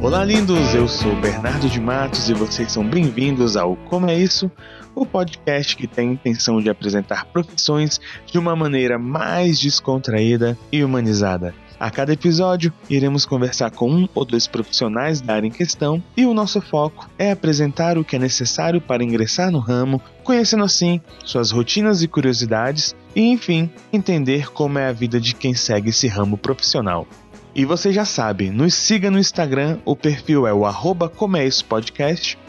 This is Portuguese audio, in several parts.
Olá, lindos! Eu sou Bernardo de Matos e vocês são bem-vindos ao Como é Isso? O podcast que tem a intenção de apresentar profissões de uma maneira mais descontraída e humanizada. A cada episódio, iremos conversar com um ou dois profissionais da área em questão e o nosso foco é apresentar o que é necessário para ingressar no ramo, conhecendo assim suas rotinas e curiosidades e, enfim, entender como é a vida de quem segue esse ramo profissional. E você já sabe, nos siga no Instagram, o perfil é o arroba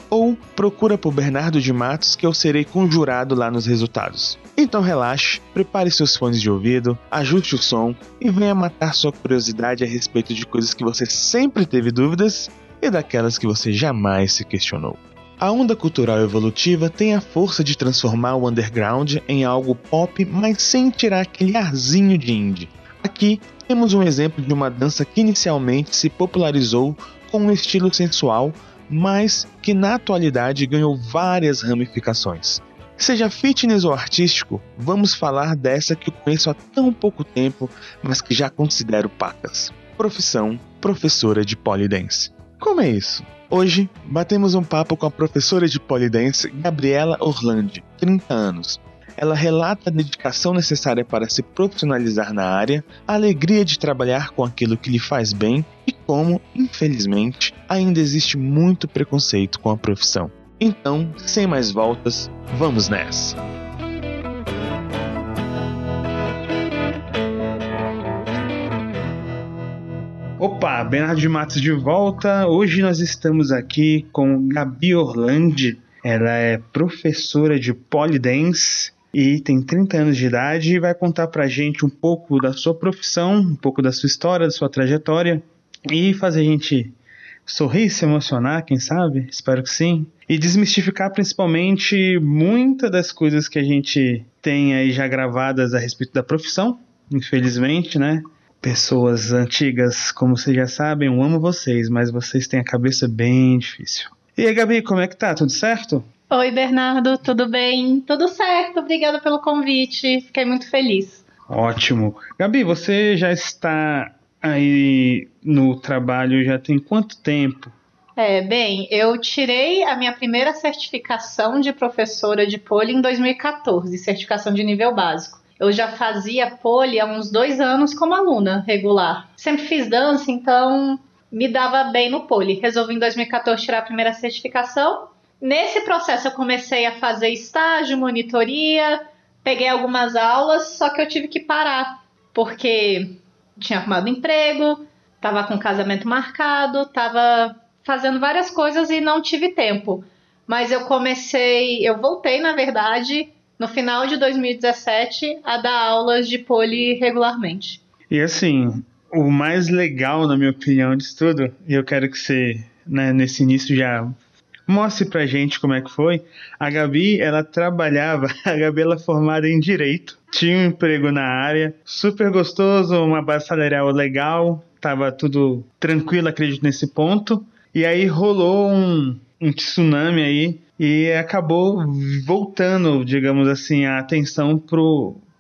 ou procura por Bernardo de Matos que eu serei conjurado lá nos resultados. Então relaxe, prepare seus fones de ouvido, ajuste o som e venha matar sua curiosidade a respeito de coisas que você sempre teve dúvidas e daquelas que você jamais se questionou. A onda cultural evolutiva tem a força de transformar o underground em algo pop, mas sem tirar aquele arzinho de indie. Aqui temos um exemplo de uma dança que inicialmente se popularizou com um estilo sensual, mas que na atualidade ganhou várias ramificações. Seja fitness ou artístico, vamos falar dessa que eu conheço há tão pouco tempo, mas que já considero pacas. Profissão professora de polidense. Como é isso? Hoje, batemos um papo com a professora de polidense Gabriela Orlandi, 30 anos. Ela relata a dedicação necessária para se profissionalizar na área, a alegria de trabalhar com aquilo que lhe faz bem e como, infelizmente, ainda existe muito preconceito com a profissão. Então, sem mais voltas, vamos nessa! Opa, Bernardo de Matos de volta. Hoje nós estamos aqui com Gabi Orlandi. Ela é professora de polidense e tem 30 anos de idade e vai contar pra gente um pouco da sua profissão, um pouco da sua história, da sua trajetória e fazer a gente sorrir, se emocionar, quem sabe? Espero que sim. E desmistificar principalmente muitas das coisas que a gente tem aí já gravadas a respeito da profissão, infelizmente, né? Pessoas antigas, como vocês já sabem, eu amo vocês, mas vocês têm a cabeça bem difícil. E aí, Gabi, como é que tá? Tudo certo? Oi, Bernardo, tudo bem? Tudo certo, obrigada pelo convite, fiquei muito feliz. Ótimo. Gabi, você já está aí no trabalho já tem quanto tempo? É, bem, eu tirei a minha primeira certificação de professora de poli em 2014, certificação de nível básico. Eu já fazia poli há uns dois anos como aluna regular. Sempre fiz dança, então me dava bem no poli. Resolvi em 2014 tirar a primeira certificação. Nesse processo eu comecei a fazer estágio, monitoria, peguei algumas aulas, só que eu tive que parar, porque tinha arrumado emprego, estava com casamento marcado, estava fazendo várias coisas e não tive tempo. Mas eu comecei, eu voltei, na verdade, no final de 2017, a dar aulas de poli regularmente. E assim, o mais legal, na minha opinião, disso tudo, e eu quero que você, né, nesse início já mostre pra gente como é que foi. A Gabi, ela trabalhava, a Gabi ela é formada em Direito, tinha um emprego na área, super gostoso, uma base salarial legal, tava tudo tranquilo, acredito, nesse ponto. E aí rolou um, um tsunami aí e acabou voltando, digamos assim, a atenção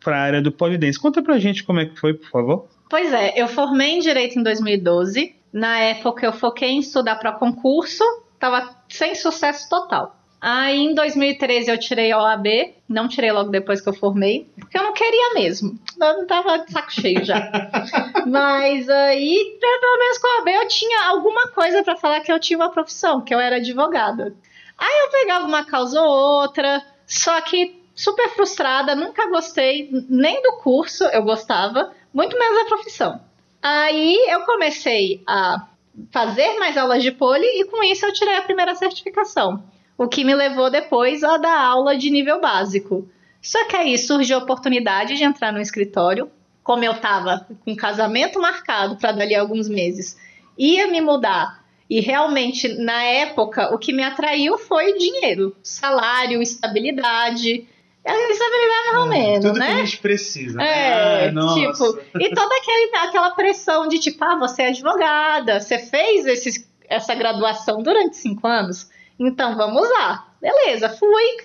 para a área do polidense. Conta pra gente como é que foi, por favor. Pois é, eu formei em Direito em 2012. Na época eu foquei em estudar para concurso, tava sem sucesso total. Aí em 2013 eu tirei a OAB, não tirei logo depois que eu formei, porque eu não queria mesmo. Eu tava de saco cheio já. Mas aí, pelo menos com a OAB, eu tinha alguma coisa para falar que eu tinha uma profissão, que eu era advogada. Aí eu pegava uma causa ou outra, só que super frustrada, nunca gostei nem do curso, eu gostava, muito menos da profissão. Aí eu comecei a fazer mais aulas de poli e com isso eu tirei a primeira certificação, o que me levou depois a dar aula de nível básico. Só que aí surgiu a oportunidade de entrar no escritório, como eu estava com casamento marcado para dali a alguns meses, ia me mudar e realmente na época o que me atraiu foi dinheiro, salário, estabilidade. A estabilidade mais ou hum, menos, tudo né? que a gente precisa. É, ah, tipo, e toda aquele, aquela pressão de tipo, ah, você é advogada, você fez esses, essa graduação durante cinco anos, então vamos lá. Beleza, fui.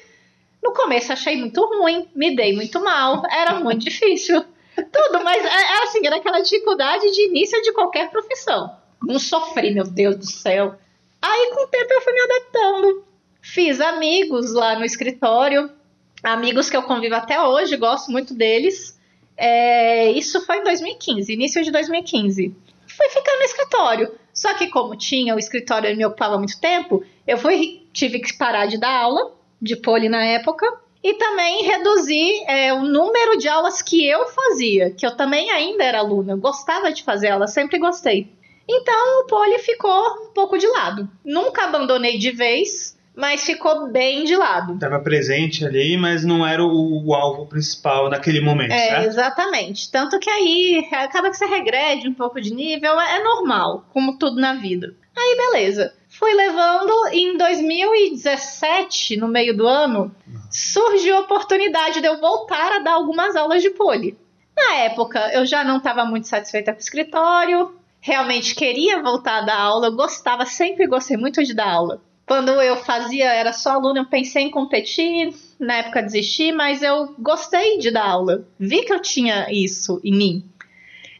No começo achei muito ruim, me dei muito mal, era muito difícil. Tudo, mas é, é assim, era aquela dificuldade de início de qualquer profissão. não sofri, meu Deus do céu. Aí com o tempo eu fui me adaptando. Fiz amigos lá no escritório, amigos que eu convivo até hoje, gosto muito deles. É, isso foi em 2015, início de 2015. Fui ficar no escritório. Só que como tinha o escritório me ocupava muito tempo, eu fui, tive que parar de dar aula de poli na época e também reduzir é, o número de aulas que eu fazia, que eu também ainda era aluna, gostava de fazer aula, sempre gostei. Então o poli ficou um pouco de lado. Nunca abandonei de vez, mas ficou bem de lado. Estava presente ali, mas não era o, o, alvo principal naquele momento, é, certo? Exatamente. Tanto que aí acaba que você regrede um pouco de nível, é normal, como tudo na vida. Aí beleza. Fui levando em 2017, no meio do ano, surgiu a oportunidade de eu voltar a dar algumas aulas de poli. Na época, eu já não estava muito satisfeita com o escritório, realmente queria voltar a dar aula, eu gostava, sempre gostei muito de dar aula. Quando eu fazia, era só aluna, eu pensei em competir, na época desisti, mas eu gostei de dar aula. Vi que eu tinha isso em mim.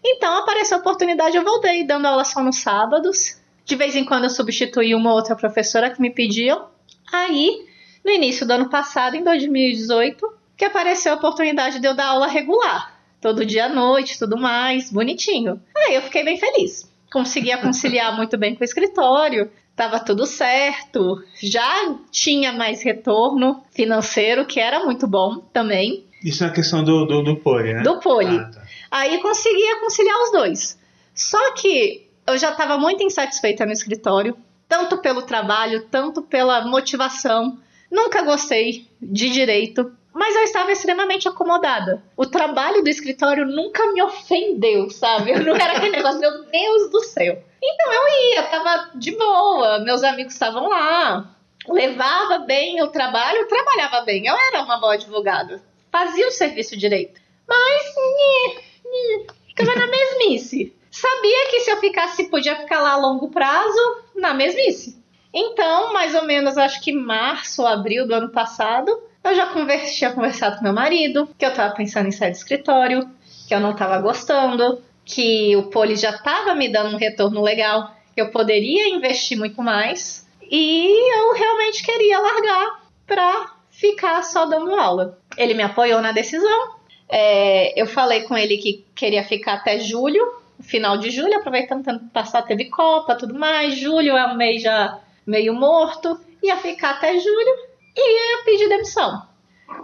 Então apareceu a oportunidade, eu voltei dando aula só nos sábados. De vez em quando eu substituí uma outra professora que me pediam. Aí, no início do ano passado, em 2018, que apareceu a oportunidade de eu dar aula regular. Todo dia à noite, tudo mais, bonitinho. Aí eu fiquei bem feliz. Conseguia conciliar muito bem com o escritório, estava tudo certo, já tinha mais retorno financeiro, que era muito bom também. Isso é a questão do, do, do poli, né? Do poli. Ah, tá. Aí conseguia conciliar os dois. Só que eu já estava muito insatisfeita no escritório, tanto pelo trabalho, tanto pela motivação. Nunca gostei de direito, mas eu estava extremamente acomodada. O trabalho do escritório nunca me ofendeu, sabe? Eu não era aquele negócio, meu Deus do céu. Então eu ia, tava de boa, meus amigos estavam lá, levava bem o trabalho, trabalhava bem. Eu era uma boa advogada, fazia o serviço direito. Mas, nhê, nhê, ficava na mesmice. Sabia que se eu ficasse, podia ficar lá a longo prazo, na mesmice. Então, mais ou menos, acho que março, abril do ano passado, eu já conversa, tinha conversado com meu marido, que eu tava pensando em sair do escritório, que eu não tava gostando, que o Poli já estava me dando um retorno legal, que eu poderia investir muito mais, e eu realmente queria largar para ficar só dando aula. Ele me apoiou na decisão. É, eu falei com ele que queria ficar até julho, final de julho, aproveitando que passar teve Copa, tudo mais. Julho é um mês já meio morto, ia ficar até julho e ia pedir demissão.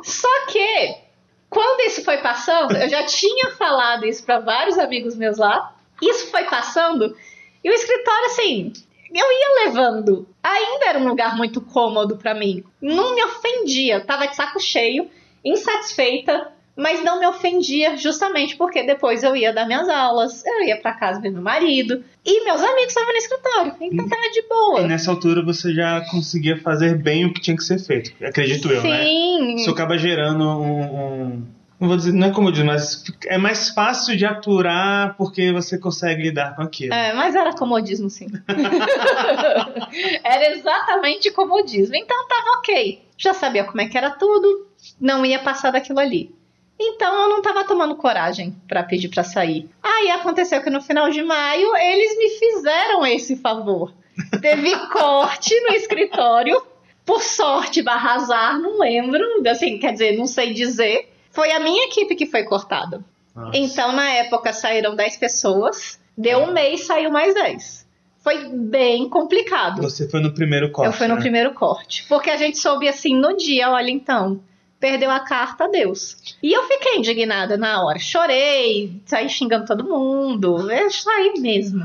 Só que quando isso foi passando, eu já tinha falado isso para vários amigos meus lá. Isso foi passando e o escritório, assim, eu ia levando. Ainda era um lugar muito cômodo para mim. Não me ofendia. Tava de saco cheio, insatisfeita, mas não me ofendia justamente porque depois eu ia dar minhas aulas, eu ia para casa ver meu marido e meus amigos estavam no escritório, então tava de boa. E nessa altura você já conseguia fazer bem o que tinha que ser feito, acredito eu, Sim. né? Sim. Isso acaba gerando um, um não vou dizer, não é como eu digo, mas é mais fácil de aturar porque você consegue lidar com aquilo. É, mas era comodismo, sim. era exatamente comodismo. Então tava ok. Já sabia como é que era tudo, não ia passar daquilo ali. Então eu não tava tomando coragem para pedir para sair. Aí aconteceu que no final de maio eles me fizeram esse favor. Teve corte no escritório, por sorte, barra azar, não lembro, assim, quer dizer, não sei dizer. Foi a minha equipe que foi cortada. Nossa. Então, na época, saíram 10 pessoas, deu um mês, saiu mais 10. Foi bem complicado. Você foi no primeiro corte. Eu fui no né? primeiro corte. Porque a gente soube assim no dia, olha, então, perdeu a carta, Deus. E eu fiquei indignada na hora. Chorei, saí xingando todo mundo. Eu saí mesmo.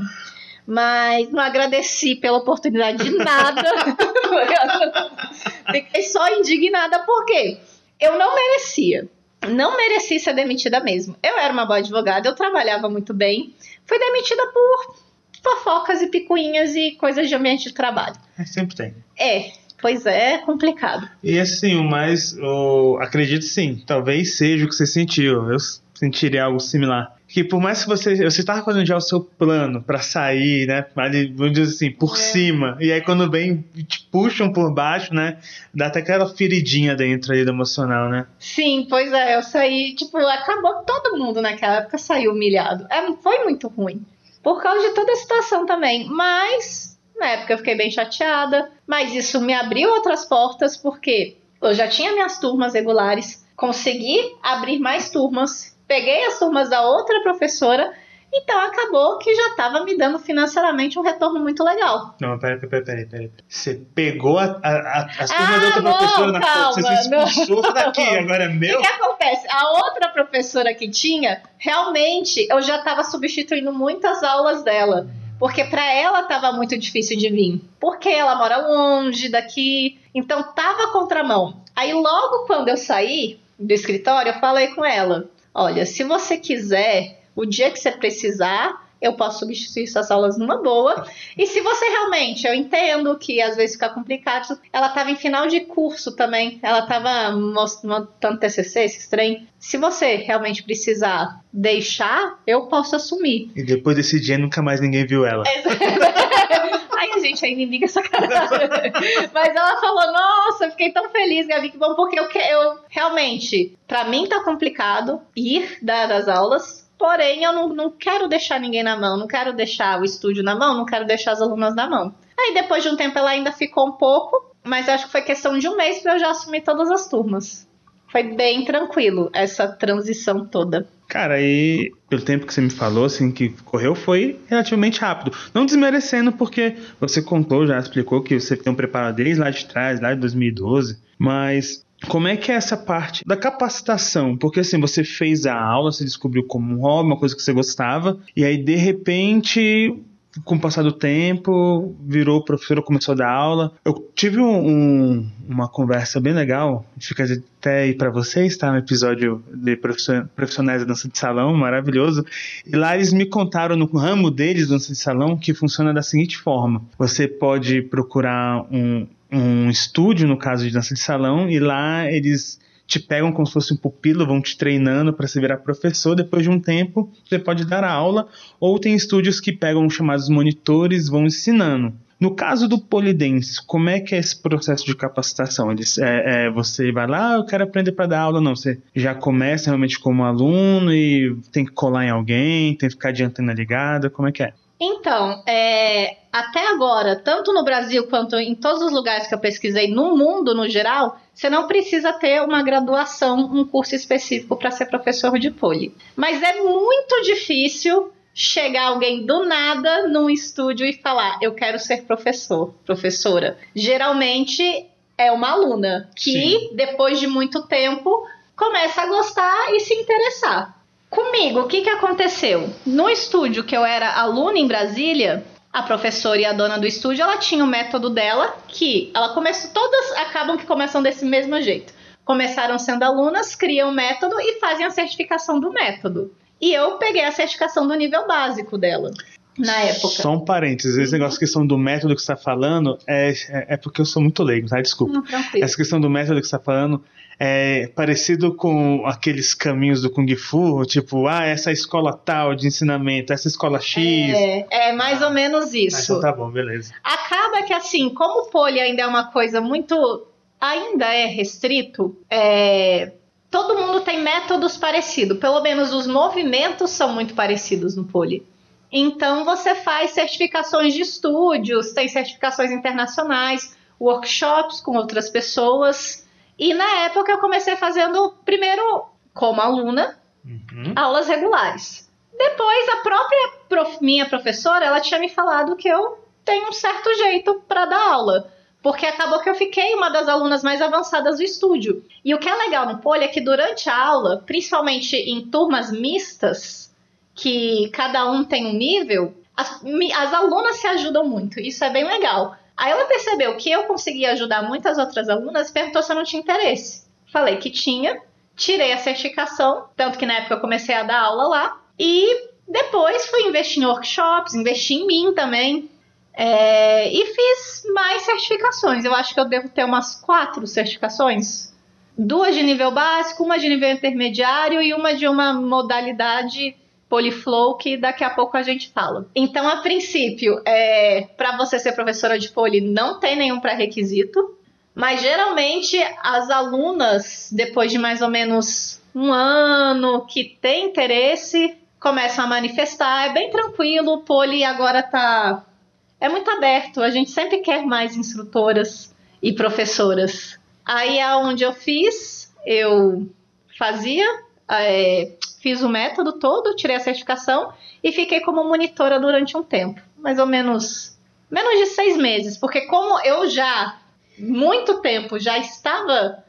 Mas não agradeci pela oportunidade de nada. fiquei só indignada porque eu não merecia. Não mereci ser demitida mesmo. Eu era uma boa advogada, eu trabalhava muito bem. Fui demitida por fofocas e picuinhas e coisas de ambiente de trabalho. É, sempre tem. É, Pois é, é complicado. E assim, o mais. O, acredito sim, talvez seja o que você sentiu. Eu sentiria algo similar. Que por mais que você. Você estava fazendo já o seu plano para sair, né? Ali, vamos dizer assim, por é. cima. E aí quando vem, te puxam por baixo, né? Dá até aquela feridinha dentro aí do emocional, né? Sim, pois é. Eu saí, tipo, acabou todo mundo naquela época saiu humilhado. É, foi muito ruim. por causa de toda a situação também. Mas na época eu fiquei bem chateada, mas isso me abriu outras portas porque eu já tinha minhas turmas regulares, consegui abrir mais turmas, peguei as turmas da outra professora então acabou que já estava me dando financeiramente um retorno muito legal. Não, peraí, peraí, peraí. Pera. Você pegou a, a, a, as turmas ah, da outra não, professora na calma, Você expulsou não. daqui, agora é meu? O que acontece? A outra professora que tinha, realmente, eu já estava substituindo muitas aulas dela. Porque para ela estava muito difícil de vir. Porque ela mora longe daqui. Então tava contramão. Aí logo quando eu saí do escritório, eu falei com ela: olha, se você quiser o dia que você precisar, eu posso substituir suas aulas numa boa. E se você realmente, eu entendo que às vezes fica complicado, ela estava em final de curso também, ela estava montando TCC, esse trem. Se você realmente precisar deixar, eu posso assumir. E depois desse dia nunca mais ninguém viu ela. Ai, a gente ainda indica essa cara. Mas ela falou: Nossa, fiquei tão feliz, Gabi, que bom, porque eu, eu realmente, para mim tá complicado ir dar as aulas Porém, eu não, não quero deixar ninguém na mão, não quero deixar o estúdio na mão, não quero deixar as alunas na mão. Aí depois de um tempo ela ainda ficou um pouco, mas acho que foi questão de um mês para eu já assumir todas as turmas. Foi bem tranquilo essa transição toda. Cara, aí pelo tempo que você me falou, assim, que correu, foi relativamente rápido. Não desmerecendo, porque você contou, já explicou que você tem um preparo desde lá de trás, lá de 2012. Mas como é que é essa parte da capacitação? Porque assim, você fez a aula, você descobriu como um hobby, uma coisa que você gostava, e aí de repente com o passar do tempo, virou professor, começou a dar aula. Eu tive um, um, uma conversa bem legal, fica até aí para vocês, tá? Um episódio de profissionais da dança de salão, maravilhoso. E lá eles me contaram no ramo deles, dança de salão, que funciona da seguinte forma: você pode procurar um, um estúdio, no caso de dança de salão, e lá eles te pegam como se fosse um pupilo, vão te treinando para você virar professor. Depois de um tempo, você pode dar aula, ou tem estúdios que pegam chamados monitores, vão ensinando. No caso do polidense, como é que é esse processo de capacitação? Eles, é, é, você vai lá, ah, eu quero aprender para dar aula, não. Você já começa realmente como aluno e tem que colar em alguém, tem que ficar de antena ligada, como é que é? Então, é, até agora, tanto no Brasil quanto em todos os lugares que eu pesquisei, no mundo no geral, você não precisa ter uma graduação, um curso específico para ser professor de poli. Mas é muito difícil chegar alguém do nada num estúdio e falar: Eu quero ser professor, professora. Geralmente é uma aluna que, Sim. depois de muito tempo, começa a gostar e se interessar. Comigo, o que, que aconteceu? No estúdio que eu era aluna em Brasília, a professora e a dona do estúdio, ela tinha o método dela, que ela começou, todas acabam que começam desse mesmo jeito. Começaram sendo alunas, criam o método e fazem a certificação do método. E eu peguei a certificação do nível básico dela na época. Só um parênteses, esse negócio, questão do método que você está falando, é, é, é, porque eu sou muito leigo, tá? Desculpa. Não, Essa questão do método que você está falando é parecido com aqueles caminhos do Kung Fu, tipo, ah, essa escola tal de ensinamento, essa escola X. É, é mais ah, ou menos isso. Ah, então tá bom, beleza. Acaba que assim, como o poli ainda é uma coisa muito. ainda é restrito, é, todo mundo tem métodos parecidos. Pelo menos os movimentos são muito parecidos no poli. Então você faz certificações de estúdios, tem certificações internacionais, workshops com outras pessoas. E na época eu comecei fazendo primeiro como aluna, uhum. aulas regulares. Depois a própria prof, minha professora, ela tinha me falado que eu tenho um certo jeito para dar aula. Porque acabou que eu fiquei uma das alunas mais avançadas do estúdio. E o que é legal no Poli é que durante a aula, principalmente em turmas mistas, que cada um tem um nível, as, as alunas se ajudam muito. Isso é bem legal. Aí ela percebeu que eu conseguia ajudar muitas outras alunas e perguntou se eu não tinha interesse. Falei que tinha, tirei a certificação, tanto que na época eu comecei a dar aula lá. E depois fui investir em workshops, investi em mim também. É, e fiz mais certificações. Eu acho que eu devo ter umas quatro certificações. Duas de nível básico, uma de nível intermediário e uma de uma modalidade Poliflow, que daqui a pouco a gente fala. Então, a princípio, é, para você ser professora de poli, não tem nenhum pré-requisito, mas geralmente as alunas, depois de mais ou menos um ano que tem interesse, começam a manifestar, é bem tranquilo, o poli agora tá é muito aberto, a gente sempre quer mais instrutoras e professoras. Aí é onde eu fiz, eu fazia, é, fiz o método todo, tirei a certificação e fiquei como monitora durante um tempo, mais ou menos menos de seis meses, porque como eu já muito tempo já estava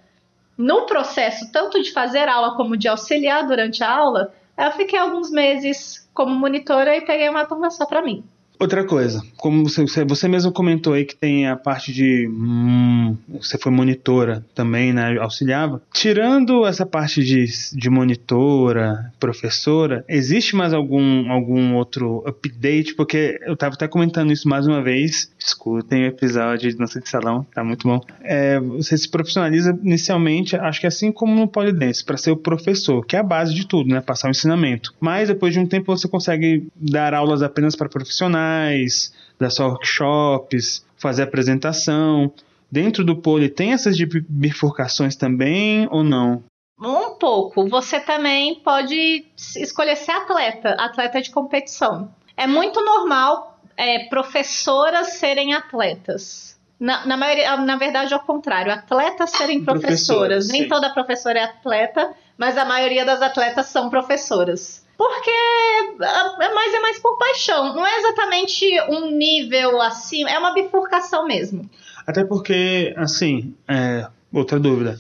no processo tanto de fazer aula como de auxiliar durante a aula, eu fiquei alguns meses como monitora e peguei uma turma só para mim. Outra coisa, como você, você mesmo comentou aí que tem a parte de. Hum, você foi monitora também, né? Auxiliava. Tirando essa parte de, de monitora, professora, existe mais algum, algum outro update? Porque eu estava até comentando isso mais uma vez. Escutem o episódio de Dança de Salão, tá muito bom. É, você se profissionaliza inicialmente, acho que assim como no Polidense, para ser o professor, que é a base de tudo, né? Passar o ensinamento. Mas depois de um tempo você consegue dar aulas apenas para profissionais semanais, das workshops, fazer apresentação. Dentro do pole tem essas bifurcações também ou não? Um pouco. Você também pode escolher ser atleta, atleta de competição. É muito normal é, professoras serem atletas. Na, na, maioria, na verdade, ao contrário, atletas serem professoras. Nem toda professora é atleta, mas a maioria das atletas são professoras. Porque é mais é mais por paixão, não é exatamente um nível assim, é uma bifurcação mesmo. Até porque, assim, é, outra dúvida.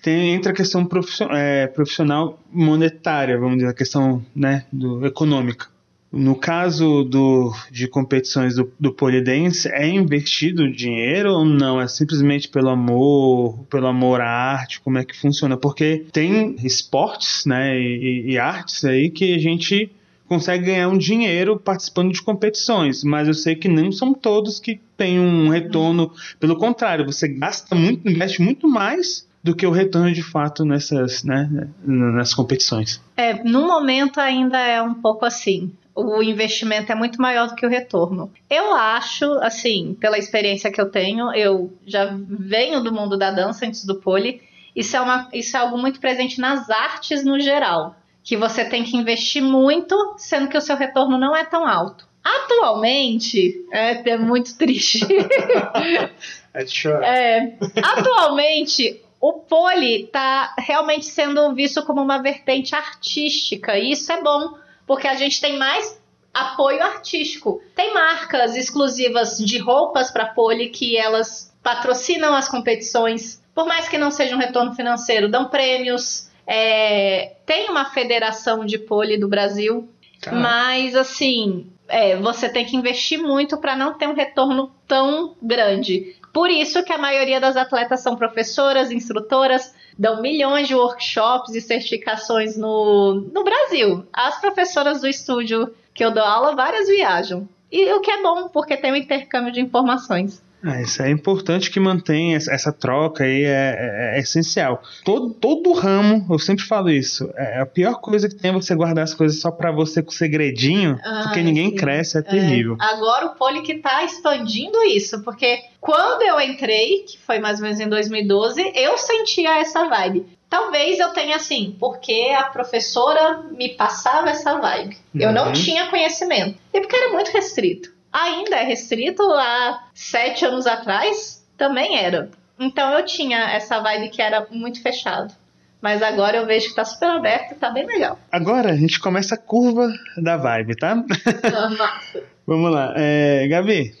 Tem, entra a questão profissional, é, profissional monetária, vamos dizer, a questão né, do, econômica. No caso do, de competições do, do polidense, é investido dinheiro ou não? É simplesmente pelo amor, pelo amor à arte? Como é que funciona? Porque tem esportes né, e, e artes aí que a gente consegue ganhar um dinheiro participando de competições, mas eu sei que não são todos que têm um retorno. Pelo contrário, você gasta muito, investe muito mais do que o retorno de fato nessas, né, nessas competições. É, no momento ainda é um pouco assim o investimento é muito maior do que o retorno. Eu acho, assim, pela experiência que eu tenho, eu já venho do mundo da dança antes do pole, isso é, uma, isso é algo muito presente nas artes no geral, que você tem que investir muito, sendo que o seu retorno não é tão alto. Atualmente, é, é muito triste. é. É, atualmente, o pole está realmente sendo visto como uma vertente artística, e isso é bom porque a gente tem mais apoio artístico. Tem marcas exclusivas de roupas para pole que elas patrocinam as competições, por mais que não seja um retorno financeiro, dão prêmios. É, tem uma federação de pole do Brasil, tá. mas assim, é, você tem que investir muito para não ter um retorno tão grande. Por isso que a maioria das atletas são professoras, instrutoras, dão milhões de workshops e certificações no, no Brasil. As professoras do estúdio que eu dou aula, várias viajam. E o que é bom, porque tem um intercâmbio de informações. É, isso é importante que mantenha essa troca aí, é, é, é, essencial. Todo, todo ramo, eu sempre falo isso, é a pior coisa que tem é você guardar as coisas só para você com segredinho, ah, porque ninguém sim. cresce, é, é terrível. Agora o Poli que tá expandindo isso, porque quando eu entrei, que foi mais ou menos em 2012, eu sentia essa vibe. Talvez eu tenha assim, porque a professora me passava essa vibe. Eu não uhum. tinha conhecimento. E porque era muito restrito ainda é restrito, há sete anos atrás também era. Então eu tinha essa vibe que era muito fechado. Mas agora eu vejo que tá super aberto e tá bem legal. Agora a gente começa a curva da vibe, tá? Nossa. Vamos lá. É, Gabi,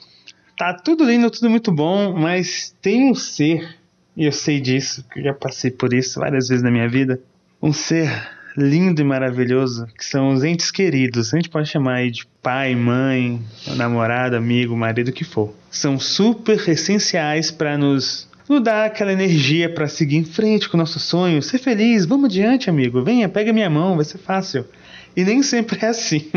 tá tudo lindo, tudo muito bom, mas tem um ser, e eu sei disso, que eu já passei por isso várias vezes na minha vida, um ser lindo e maravilhoso, que são os entes queridos. A gente pode chamar aí de pai, mãe, namorado, amigo, marido, o que for. São super essenciais para nos nos aquela energia para seguir em frente com o nosso sonho, ser feliz, vamos adiante, amigo, venha, pega minha mão, vai ser fácil. E nem sempre é assim.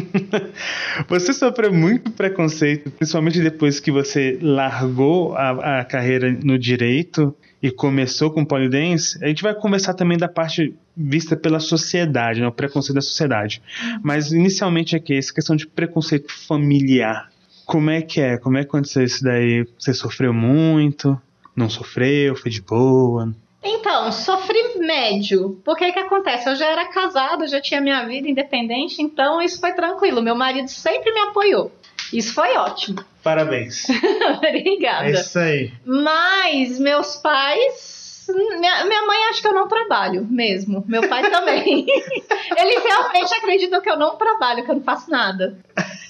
você sofreu muito preconceito, principalmente depois que você largou a, a carreira no direito e começou com polidense, a gente vai conversar também da parte vista pela sociedade, né, o preconceito da sociedade. Mas inicialmente aqui, essa questão de preconceito familiar. Como é que é? Como é que aconteceu isso daí? Você sofreu muito? Não sofreu? Foi de boa? Então, sofri médio. Porque que acontece? Eu já era casada, já tinha minha vida independente, então isso foi tranquilo. Meu marido sempre me apoiou. Isso foi ótimo. Parabéns. Obrigada. É isso aí. Mas meus pais. Minha, minha mãe acha que eu não trabalho mesmo. Meu pai também. Eles realmente acreditam que eu não trabalho, que eu não faço nada.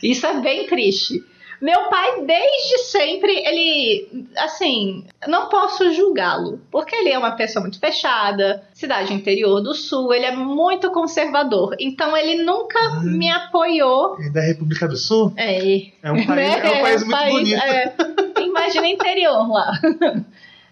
Isso é bem triste. Meu pai, desde sempre, ele, assim, não posso julgá-lo, porque ele é uma pessoa muito fechada, cidade interior do sul, ele é muito conservador. Então, ele nunca Ah. me apoiou. É da República do Sul? É, É um país, é um país muito bonito. é, imagina interior lá.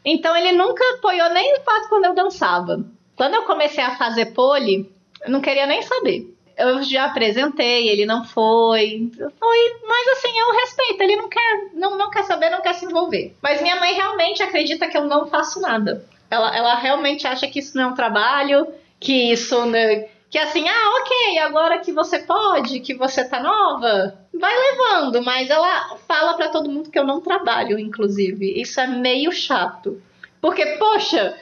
Então ele nunca apoiou nem o fato quando eu dançava. Quando eu comecei a fazer pole, eu não queria nem saber. Eu já apresentei, ele não foi. Foi, mas assim, eu respeito, ele não quer, não, não quer saber, não quer se envolver. Mas minha mãe realmente acredita que eu não faço nada. Ela, ela realmente acha que isso não é um trabalho, que isso. né, que assim, ah, ok, agora que você pode, que você tá nova, vai levando, mas ela fala pra todo mundo que eu não trabalho, inclusive. Isso é meio chato. Porque, poxa,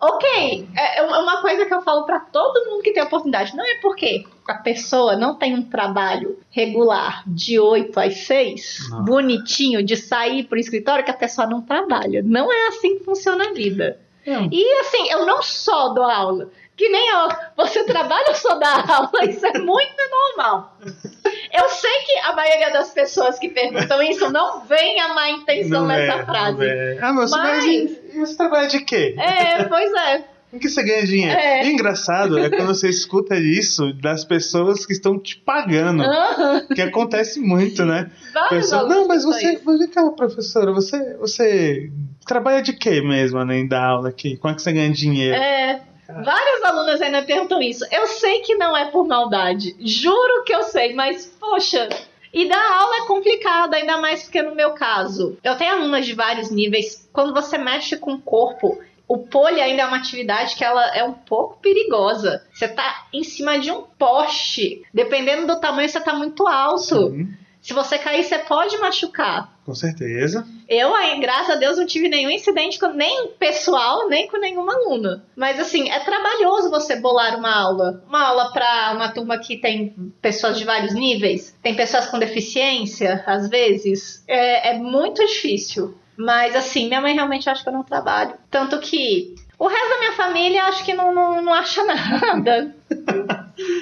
ok, é é uma coisa que eu falo pra todo mundo que tem oportunidade. Não é porque a pessoa não tem um trabalho regular de 8 às 6, Não. bonitinho, de sair pro escritório, que a pessoa não trabalha. Não é assim que funciona a vida. E assim, eu não só dou aula. Que nem eu, você trabalha ou só dá aula? Isso é muito normal. Eu sei que a maioria das pessoas que perguntam isso não vem a má intenção Não nessa é, frase. não é. Ah, mas, Mas- mas... você trabalha de quê? É, pois é. Em que você ganha dinheiro? É. E o engraçado é quando você escuta isso das pessoas que estão te pagando. Aham. Que acontece muito, né? Vários Pessoa, não, mas você, vem cá, professora, você, você trabalha de quê mesmo, além da aula aqui? Como é que você ganha dinheiro? É, várias alunas ainda perguntam isso. Eu sei que não é por maldade. Juro que eu sei, mas, poxa. E dar aula é complicado, ainda mais porque no meu caso, eu tenho alunas de vários níveis. Quando você mexe com o corpo, o pole ainda é uma atividade que ela é um pouco perigosa. Você tá em cima de um poste. Dependendo do tamanho, você tá muito alto. Sim, Se você cair, você pode machucar. com certeza. Eu, aí, graças a Deus, não tive nenhum incidente com nem pessoal, nem com nenhuma aluna. Mas, assim, é trabalhoso você bolar uma aula. Uma aula para uma turma que tem pessoas de vários níveis, tem pessoas com deficiência, às vezes. É, é muito difícil. Mas, assim, minha mãe realmente acha que eu não trabalho. Tanto que o resto da minha família acho que não, não, não acha nada.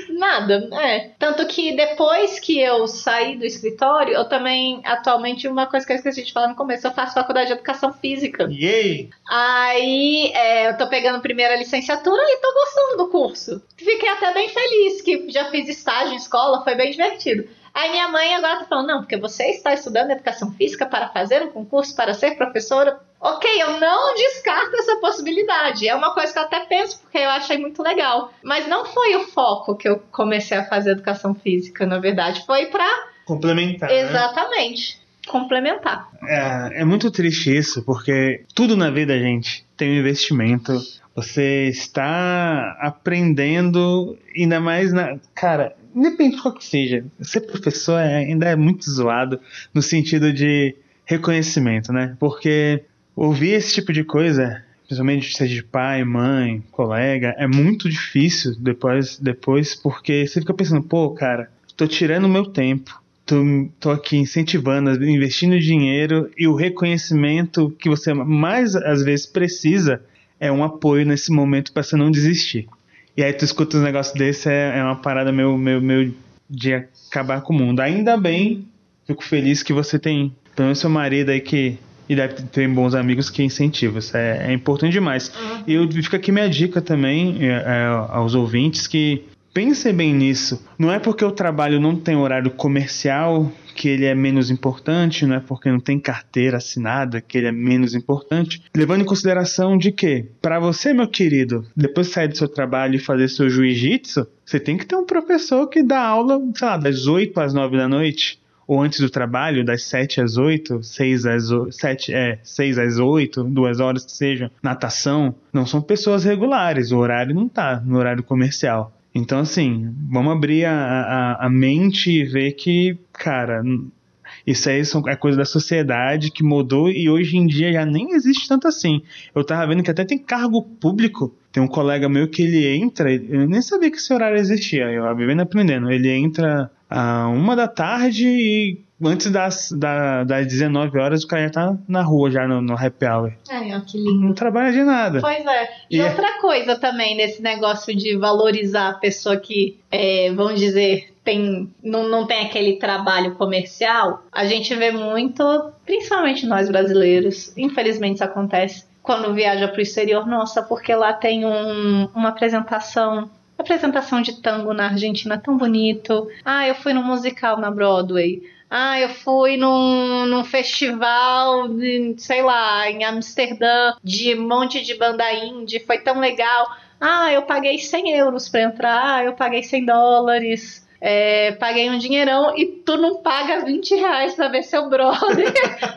Nada, é. Tanto que depois que eu saí do escritório, eu também, atualmente, uma coisa que eu esqueci de falar no começo, eu faço faculdade de educação física. Yay! Aí é, eu tô pegando primeira licenciatura e tô gostando do curso. Fiquei até bem feliz, que já fiz estágio em escola, foi bem divertido. Aí minha mãe agora tá falando, não, porque você está estudando educação física para fazer um concurso para ser professora. Ok, eu não descarto essa possibilidade. É uma coisa que eu até penso, porque eu achei muito legal. Mas não foi o foco que eu comecei a fazer educação física, na verdade. Foi pra Complementar. né? exatamente complementar. É, é muito triste isso, porque tudo na vida, gente, tem um investimento. Você está aprendendo, ainda mais na. Cara, independente de qual que seja, ser professor é- ainda é muito zoado no sentido de reconhecimento, né? Porque ouvir esse tipo de coisa, principalmente seja de pai, mãe, colega, é muito difícil depois, depois porque você fica pensando, pô, cara, tô tirando meu tempo tô, tô aqui incentivando, investindo dinheiro e o reconhecimento que você mais às vezes precisa é um apoio nesse momento para você não desistir. E aí tu escuta um negócio desse, é, é uma parada meu, meu, meu de acabar com o mundo. Ainda bem, fico feliz que você tem, pelo menos seu marido aí que e deve ter bons amigos que incentivam. Isso é, é importante demais. E eu fica aqui minha dica também é, é, aos ouvintes que pensem bem nisso. Não é porque o trabalho não tem horário comercial que ele é menos importante, não é porque não tem carteira assinada que ele é menos importante. Levando em consideração de que, para você, meu querido, depois de sair do seu trabalho e fazer seu jiu-jitsu, você tem que ter um professor que dá aula, sei lá, das 8 às 9 da noite ou antes do trabalho, das 7 às 8, 6 às 8, 7, é, 6 às 8, duas horas que seja, natação, não são pessoas regulares, o horário não tá no horário comercial. Então, assim, vamos abrir a, a, a mente e ver que, cara, Isso aí são, é coisa da sociedade que mudou e hoje em dia já nem existe tanto assim. Eu tava vendo que até tem cargo público. Tem um colega meu que ele entra, eu nem sabia que esse horário existia, eu vivendo aprendendo. Ele entra a uma da tarde e antes das, da, das 19 horas o cara já tá na rua, já no, no happy hour. Ai, ó, que lindo. Não trabalha de nada. Pois é. E, E é- outra coisa também nesse negócio de valorizar a pessoa que, é, vamos dizer, tem, não, não tem aquele trabalho comercial, a gente vê muito, principalmente nós brasileiros, infelizmente isso acontece, quando viaja para o exterior, nossa, porque lá tem um- uma apresentação. Apresentação de tango na Argentina tão bonito. Ah, eu fui num musical na Broadway. Ah, eu fui num, num festival, de, sei lá, em Amsterdã, de monte de banda indie, foi tão legal. Ah, eu paguei 100 euros pra entrar, ah, eu paguei 100 dólares, é, paguei um dinheirão e tu não paga 20 reais pra ver seu brother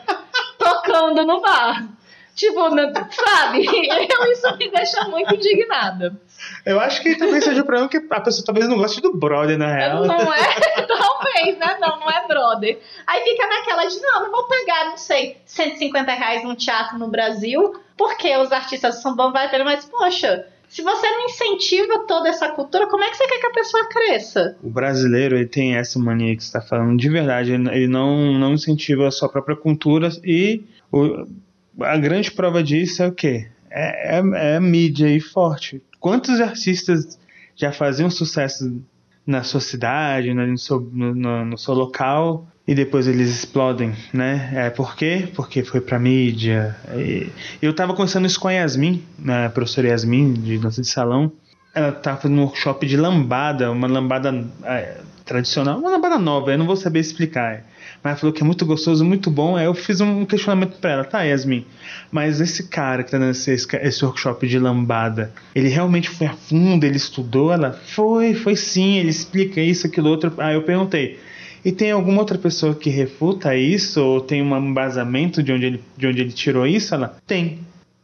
tocando no bar. Tipo, sabe? Eu, isso me deixa muito indignada. Eu acho que talvez seja o problema que a pessoa talvez não goste do brother, na real. Não é? Talvez, né? Não, não é brother. Aí fica naquela de, não, não vou pagar, não sei, 150 reais num teatro no Brasil, porque os artistas são bons, vai ter, mas, poxa, se você não incentiva toda essa cultura, como é que você quer que a pessoa cresça? O brasileiro ele tem essa mania que você está falando de verdade. Ele não, não incentiva a sua própria cultura e o- a grande prova disso é o quê? É, é, é a mídia aí forte. Quantos artistas já faziam sucesso na sua cidade, no, seu, no- no seu local e depois eles explodem, né? É por quê? Porque foi pra mídia. E eu tava conversando isso com a Yasmin, né, a professora Yasmin, de dança de salão. Ela tava fazendo um workshop de lambada, uma lambada é, tradicional, uma lambada nova, eu não vou saber explicar. Mas ela falou que é muito gostoso, muito bom. Aí eu fiz um questionamento pra ela, tá, Yasmin, mas esse cara que tá dando esse, esse workshop de lambada, ele realmente foi a fundo, ele estudou? Ela, foi, foi sim, ele explica isso, aquilo, outro. Aí eu perguntei, e tem alguma outra pessoa que refuta isso? Ou tem um embasamento de onde ele, de onde ele tirou isso? Ela, tem.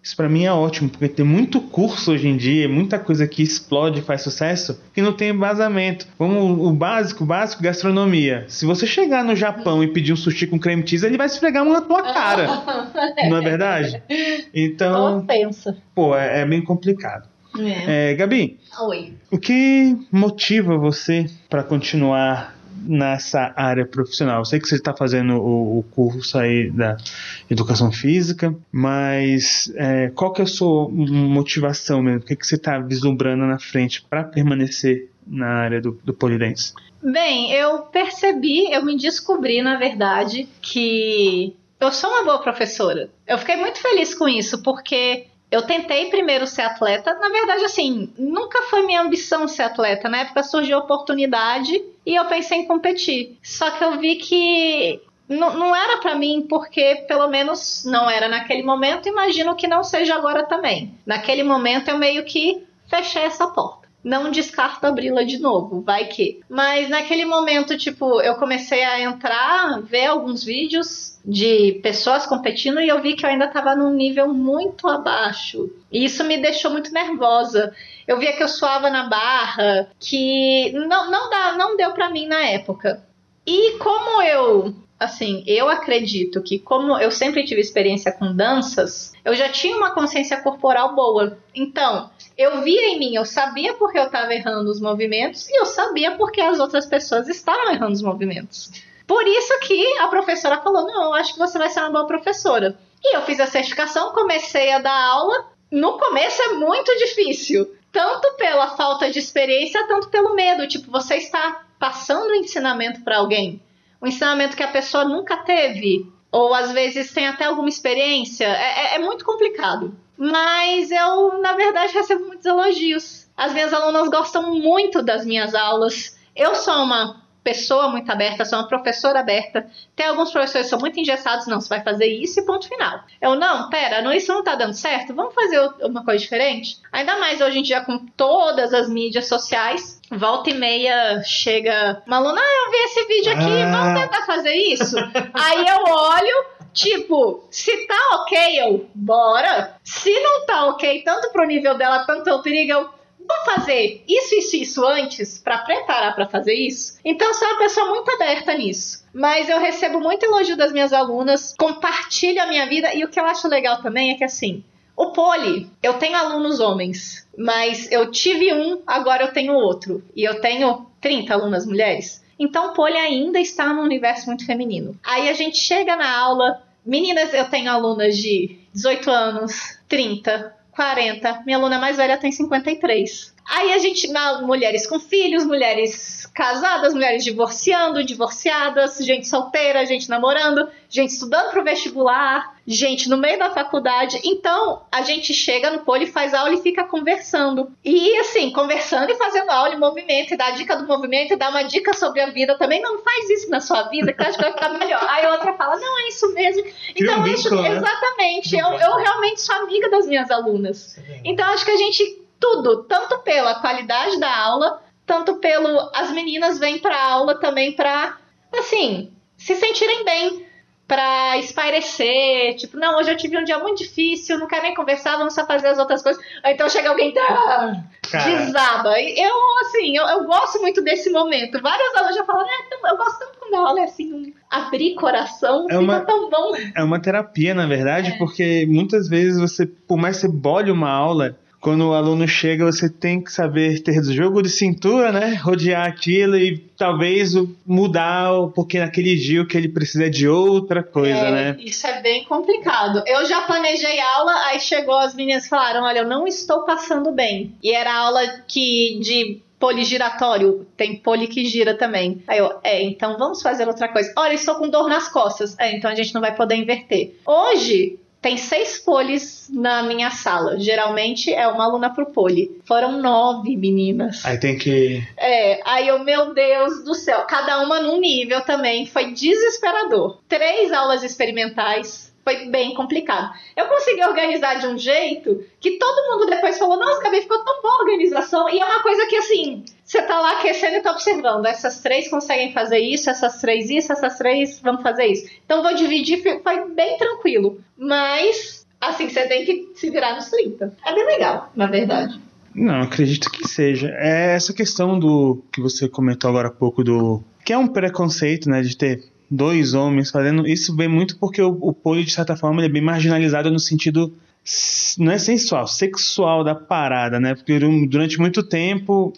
Isso pra mim é ótimo, porque tem muito curso hoje em dia, muita coisa que explode e faz sucesso, que não tem embasamento. Como o básico, o básico, gastronomia. Se você chegar no Japão e pedir um sushi com creme cheese, ele vai esfregar uma na tua cara. não é verdade? Então, Ofensa. pô, é, é bem complicado. É. É, Gabi, Oi. o que motiva você para continuar nessa área profissional? Eu sei que você está fazendo o, o curso aí da educação física, mas é, qual que é a sua motivação mesmo? O que, que você está vislumbrando na frente para permanecer na área do, do polidense? Bem, eu percebi, eu me descobri, na verdade, que eu sou uma boa professora. Eu fiquei muito feliz com isso, porque eu tentei primeiro ser atleta. Na verdade, assim, nunca foi minha ambição ser atleta. Na época surgiu a oportunidade e eu pensei em competir. Só que eu vi que não, era pra mim, porque pelo menos não era naquele momento. Imagino que não seja agora também. Naquele momento eu meio que fechei essa porta não descarto abri-la de novo, vai que. Mas naquele momento, tipo, eu comecei a entrar, ver alguns vídeos de pessoas competindo e eu vi que eu ainda estava num nível muito abaixo. E isso me deixou muito nervosa. Eu via que eu suava na barra, que não, não, dá, não deu para mim na época. E como eu assim, eu acredito que como eu sempre tive experiência com danças, eu já tinha uma consciência corporal boa. Então, eu via em mim, eu sabia porque eu estava errando os movimentos e eu sabia porque as outras pessoas estavam errando os movimentos. Por isso que a professora falou: "Não, eu acho que você vai ser uma boa professora". E eu fiz a certificação, comecei a dar aula. No começo é muito difícil, tanto pela falta de experiência, tanto pelo medo, tipo, você está passando o ensinamento para alguém um ensinamento que a pessoa nunca teve, ou às vezes tem até alguma experiência, é, é, é, muito complicado. Mas eu, na verdade, recebo muitos elogios. As minhas alunas gostam muito das minhas aulas. Eu sou uma pessoa muito aberta, sou uma professora aberta. Tem alguns professores que são muito engessados, não, você vai fazer isso e ponto final. Eu, não, pera, não, isso não tá dando certo, vamos fazer uma coisa diferente? Ainda mais hoje em dia com todas as mídias sociais, volta e meia chega uma aluna, ah, eu vi esse vídeo aqui, ah. vamos tentar fazer isso? Aí eu olho, tipo, se tá ok, eu, bora. Se não tá ok, tanto pro nível dela, tanto pelo perigo, eu, vou fazer isso, isso, isso antes para preparar para fazer isso. Então, sou uma pessoa muito aberta nisso. Mas eu recebo muito elogio das minhas alunas, compartilho a minha vida e o que eu acho legal também é que assim, o poli, eu tenho alunos homens, mas eu tive um, agora eu tenho outro. E eu tenho 30 alunas mulheres. Então o poli ainda está num universo muito feminino. Aí a gente chega na aula, meninas, eu tenho alunas de 18 anos, 30, 40, minha aluna mais velha tem 53. Aí a gente, mulheres com filhos, mulheres casadas, mulheres divorciando, divorciadas, gente solteira, gente namorando, gente estudando pro vestibular, gente no meio da faculdade. Então, a gente chega no poli, faz aula e fica conversando. E assim, conversando e fazendo aula em movimento, e dá dica do movimento, e dá uma dica sobre a vida também. Não faz isso na sua vida, que acho que vai ficar melhor. Aí a outra fala, não, é isso mesmo. Então, um acho, né? exatamente. Eu, eu realmente sou amiga das minhas alunas. Então, acho que a gente tudo, tanto pela qualidade da aula, tanto pelo as meninas vêm para aula também para assim, se sentirem bem, para espairecer, tipo, não, hoje eu tive um dia muito difícil, não quero nem conversar, vamos só fazer as outras coisas. Ou então chega alguém, tá, desaba. Eu, assim, eu, eu gosto muito desse momento. Várias aulas já falaram, ah, então, eu gosto tanto quando a aula é assim, um abrir coração, É fica uma- tão bom. É uma terapia, na verdade, É. porque muitas vezes você, por mais que você bole uma aula, quando o aluno chega, você tem que saber ter jogo de cintura, né? Rodear aquilo e talvez mudar, porque naquele dia o que ele precisa é de outra coisa, É, né? Isso é bem complicado. Eu já planejei aula, aí chegou as meninas falaram: Olha, eu não estou passando bem. E era aula que de poligiratório, tem poli que gira também. Aí eu, é, então vamos fazer outra coisa. Olha, estou com dor nas costas. É, então a gente não vai poder inverter. Hoje. Tem seis polis na minha sala. Geralmente é uma aluna por poli. Foram nove meninas. Aí tem que. É, aí eu, meu Deus do céu, cada uma num nível também, foi desesperador. Três aulas experimentais, foi bem complicado. Eu consegui organizar de um jeito que todo mundo depois falou, nossa, Gabi, ficou tão boa a organização. E é uma coisa que, assim, você tá lá aquecendo e tá observando. Essas três conseguem fazer isso, essas três isso, essas três vão fazer isso. Então vou dividir, foi- bem tranquilo. Mas, assim, você tem que se virar nos 30. É bem legal, na verdade. Não, acredito que seja. É essa questão do que você comentou agora há pouco do que é um preconceito, né, de ter dois homens fazendo isso vem muito porque o, o poli de certa forma ele é bem marginalizado no sentido não é sensual, sexual da parada, né? Porque dur- durante muito tempo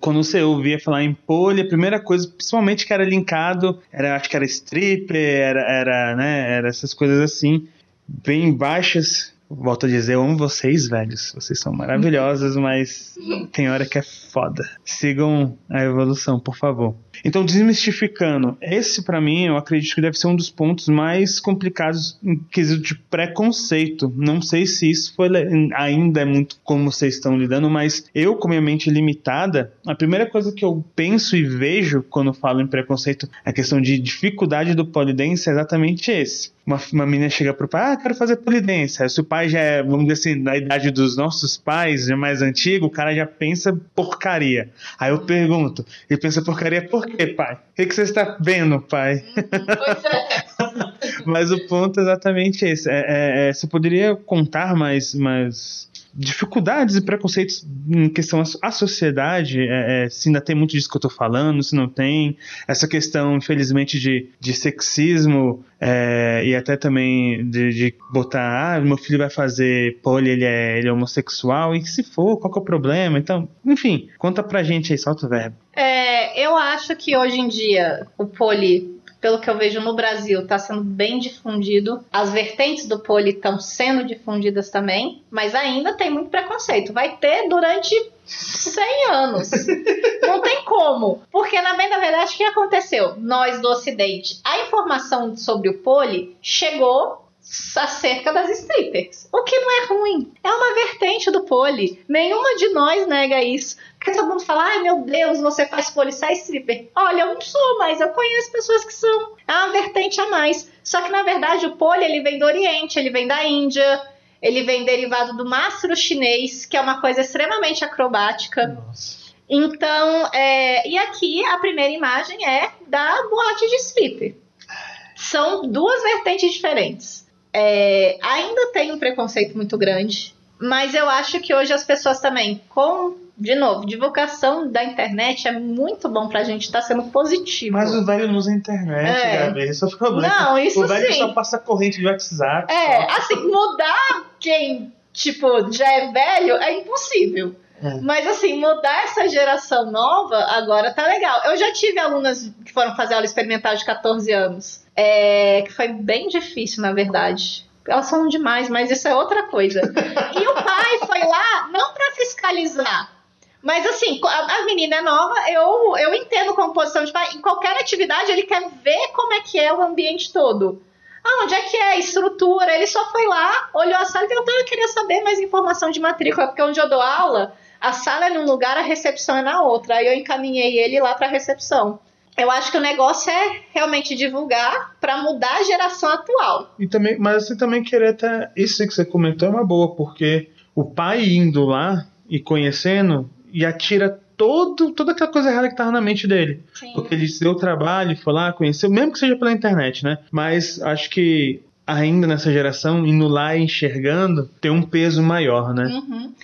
quando você ouvia falar em pole, a primeira coisa, principalmente que era linkado, era acho que era stripper, era, era, né, era essas coisas assim, bem baixas. Volto a dizer, eu amo vocês, velhos. Vocês são maravilhosos, mas tem hora que é foda. Sigam a evolução, por favor. Então, desmistificando, esse pra mim, eu acredito que deve ser um dos pontos mais complicados em quesito de preconceito. Não sei se isso foi ainda é muito como vocês estão lidando, mas eu, com minha mente limitada, a primeira coisa que eu penso e vejo quando falo em preconceito, a questão de dificuldade do polidense é exatamente esse. Uma, uma menina chega pro pai, ah, quero fazer polidense. Aí, se o pai já é, vamos dizer assim, da idade dos nossos pais, já é mais antigo, o cara já pensa porcaria. Aí eu pergunto, ele pensa porcaria por quê, pai? O que, que você está vendo, pai? Pois é. Mas o ponto é exatamente esse. É, é, é, você poderia contar mais, mais dificuldades e preconceitos em questão à sociedade? É, é, se ainda tem muito disso que eu tô falando, se não tem. Essa questão, infelizmente, de, de sexismo é, e até também de, de botar, ah, meu filho vai fazer poli, ele é, ele é homossexual, e se for, qual que é o problema? Então, enfim, conta pra gente aí, solta o verbo. É, eu acho que hoje em dia o poli, pelo que eu vejo no Brasil, está sendo bem difundido. As vertentes do poli estão sendo difundidas também, mas ainda tem muito preconceito. Vai ter durante 100 anos. Não tem como. Porque, na bem da verdade, o que aconteceu? Nós do Ocidente, a informação sobre o poli chegou acerca das strippers. O que não é ruim. É uma vertente do poli. Nenhuma de nós nega isso. Porque todo mundo fala, ai meu Deus, você faz poli, sai stripper. Olha, eu não sou, mas eu conheço pessoas que são. É uma vertente a mais. Só que na verdade o poli ele vem do Oriente, ele vem da Índia, ele vem derivado do mastro chinês, que é uma coisa extremamente acrobática. Nossa. Então, é, e aqui a primeira imagem é da boate de stripper. São duas vertentes diferentes. É, ainda tem um preconceito muito grande. Mas eu acho que hoje as pessoas também, com, de novo, divulgação da internet é muito bom pra gente, tá sendo positivo. Mas o velho não usa internet, É. Gabi. Esse é o problema. Não, isso o velho sim. só passa corrente de WhatsApp. É, só. assim, mudar quem, tipo, já é velho é impossível. É. Mas assim, mudar essa geração nova agora tá legal. Eu já tive alunas que foram fazer aula experimental de 14 anos. É, que foi bem difícil, na verdade. Elas falam demais, mas isso é outra coisa. e o pai foi lá não pra fiscalizar. Mas assim, a, menina é nova, eu, eu entendo como posição de pai. Em qualquer atividade, ele quer ver como é que é o ambiente todo. Ah, onde é que é a estrutura? Ele só foi lá, olhou a sala e perguntou, eu queria saber mais informação de matrícula, porque onde eu dou aula, a sala é num lugar, a recepção é na outra. Aí eu encaminhei ele lá para a recepção. Eu acho que o negócio é realmente divulgar para mudar a geração atual. E também, mas você também querer até. Isso que você comentou é uma boa, porque o pai indo lá e conhecendo e atira todo, toda aquela coisa errada que tava na mente dele. Sim. Porque ele se deu trabalho, foi lá, conheceu, mesmo que seja pela internet, né? Mas acho que ainda nessa geração, indo lá e enxergando, tem um peso maior, né? Uhum.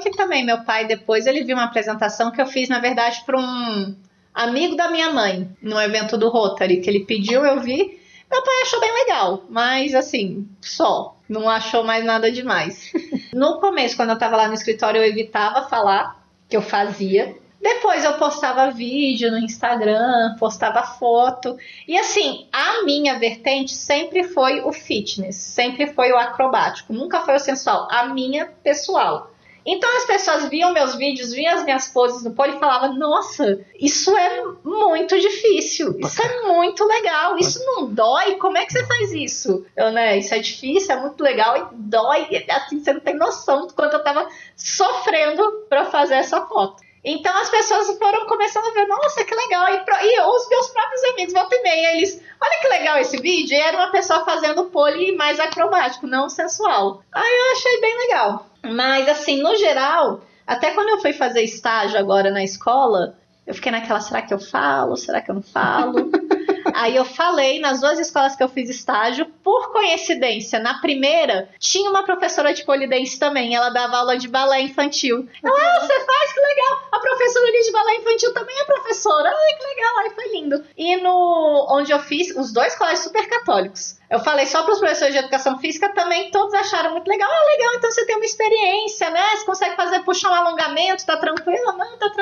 Que também meu pai depois ele viu uma apresentação que eu fiz na verdade para um amigo da minha mãe no evento do Rotary que ele pediu, eu vi. Meu pai achou bem legal, mas assim, só. Não achou mais nada demais. No começo, quando eu tava lá no escritório, eu evitava falar que eu fazia. Depois eu postava vídeo no Instagram, postava foto. E assim, a minha vertente sempre foi o fitness, sempre foi o acrobático, nunca foi o sensual, a minha pessoal. Então as pessoas viam meus vídeos, viam as minhas poses no pole e falavam: Nossa, isso é muito difícil, isso é muito legal, isso não dói, como é que você faz isso? Eu, né, isso é difícil, é muito legal e dói, assim, você não tem noção do quanto eu tava sofrendo pra fazer essa foto. Então as pessoas foram começando a ver, nossa, que legal. E, e os meus próprios amigos, volta e meia, eles, olha que legal esse vídeo. E era uma pessoa fazendo pole mais acrobático, não sensual. Aí eu achei bem legal. Mas assim, no geral, até quando eu fui fazer estágio agora na escola, eu fiquei naquela, será que eu falo? Será que eu não falo? Aí eu falei nas duas escolas que eu fiz estágio, por coincidência, na primeira tinha uma professora de polidense também, ela dava aula de balé infantil. Ela, ah, você faz, que legal! A professora ali de balé infantil também é professora, ai que legal, ai foi lindo. E no onde eu fiz, os dois colégios super católicos. Eu falei só para os professores de educação física também, todos acharam muito legal. Ah, legal, então você tem uma experiência, né? Você consegue fazer, puxar um alongamento, tá tranquilo? Não, tá tranquilo.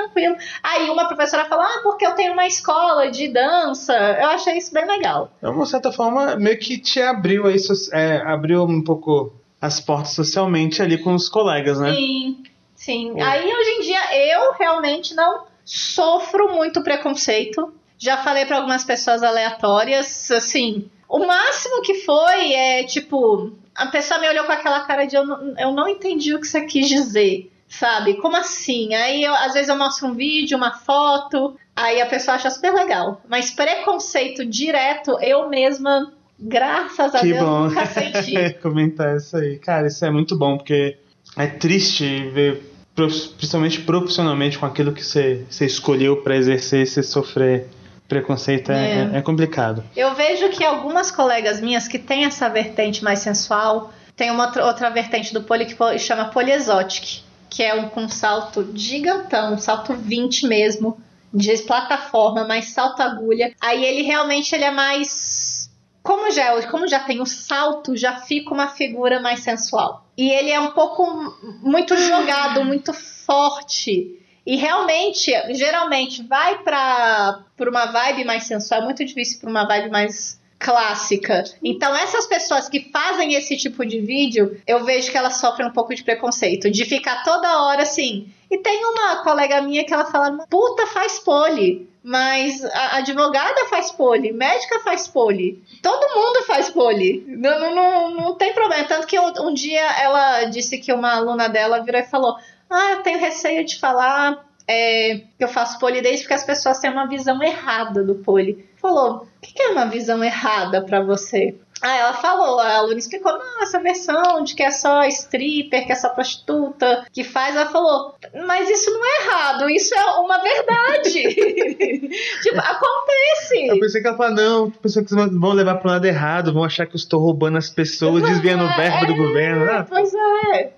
Aí uma professora falou, ah, porque eu tenho uma escola de dança. Eu achei isso bem legal. De uma certa forma, meio que te abriu aí, é, abriu um pouco as portas socialmente ali com os colegas, né? Sim, sim. É. Aí hoje em dia eu realmente não sofro muito preconceito. Já falei para algumas pessoas aleatórias, assim, o máximo que foi é tipo, a pessoa me olhou com aquela cara de eu não, eu não entendi o que você quis dizer. Sabe? Como assim? Aí eu, às vezes eu mostro um vídeo, uma foto, aí a pessoa acha super legal. Mas preconceito direto, eu mesma, graças a Que Deus, bom nunca senti. comentar isso aí. Cara, isso é muito bom, porque é triste ver, principalmente profissionalmente, com aquilo que você, você escolheu pra exercer, você sofrer preconceito é, é- é complicado. Eu vejo que algumas colegas minhas que têm essa vertente mais sensual, tem uma outra, outra vertente do pole que chama poliexotic, que é um com salto gigantão, um salto 20 mesmo, de plataforma, mais salto agulha. Aí ele realmente ele é mais como já, como já tem o salto, já fica uma figura mais sensual. E ele é um pouco muito jogado, muito forte. E realmente, geralmente, vai pra uma vibe mais sensual, é muito difícil pra uma vibe mais clássica. Então, essas pessoas que fazem esse tipo de vídeo, eu vejo que elas sofrem um pouco de preconceito, de ficar toda hora assim. E tem uma colega minha que ela fala: puta, faz pole. Mas a advogada faz pole, médica faz pole, todo mundo faz pole. Não, não, não, não tem problema. Tanto que um, um dia ela disse que uma aluna dela virou e falou: Ah, eu tenho receio de falar é, que eu faço polidense porque as pessoas têm uma visão errada do pole. Falou: O que, que é uma visão errada pra você? Ah, ela falou, a aluna explicou, não, essa versão de que é só stripper, que é só prostituta, que faz, ela falou, mas isso não é errado, isso é uma verdade. tipo, acontece. Eu pensei que ela falou, não, pensei que vão levar pro lado errado, vão achar que eu estou roubando as pessoas, desviando o verbo do governo. Ah, Pois é.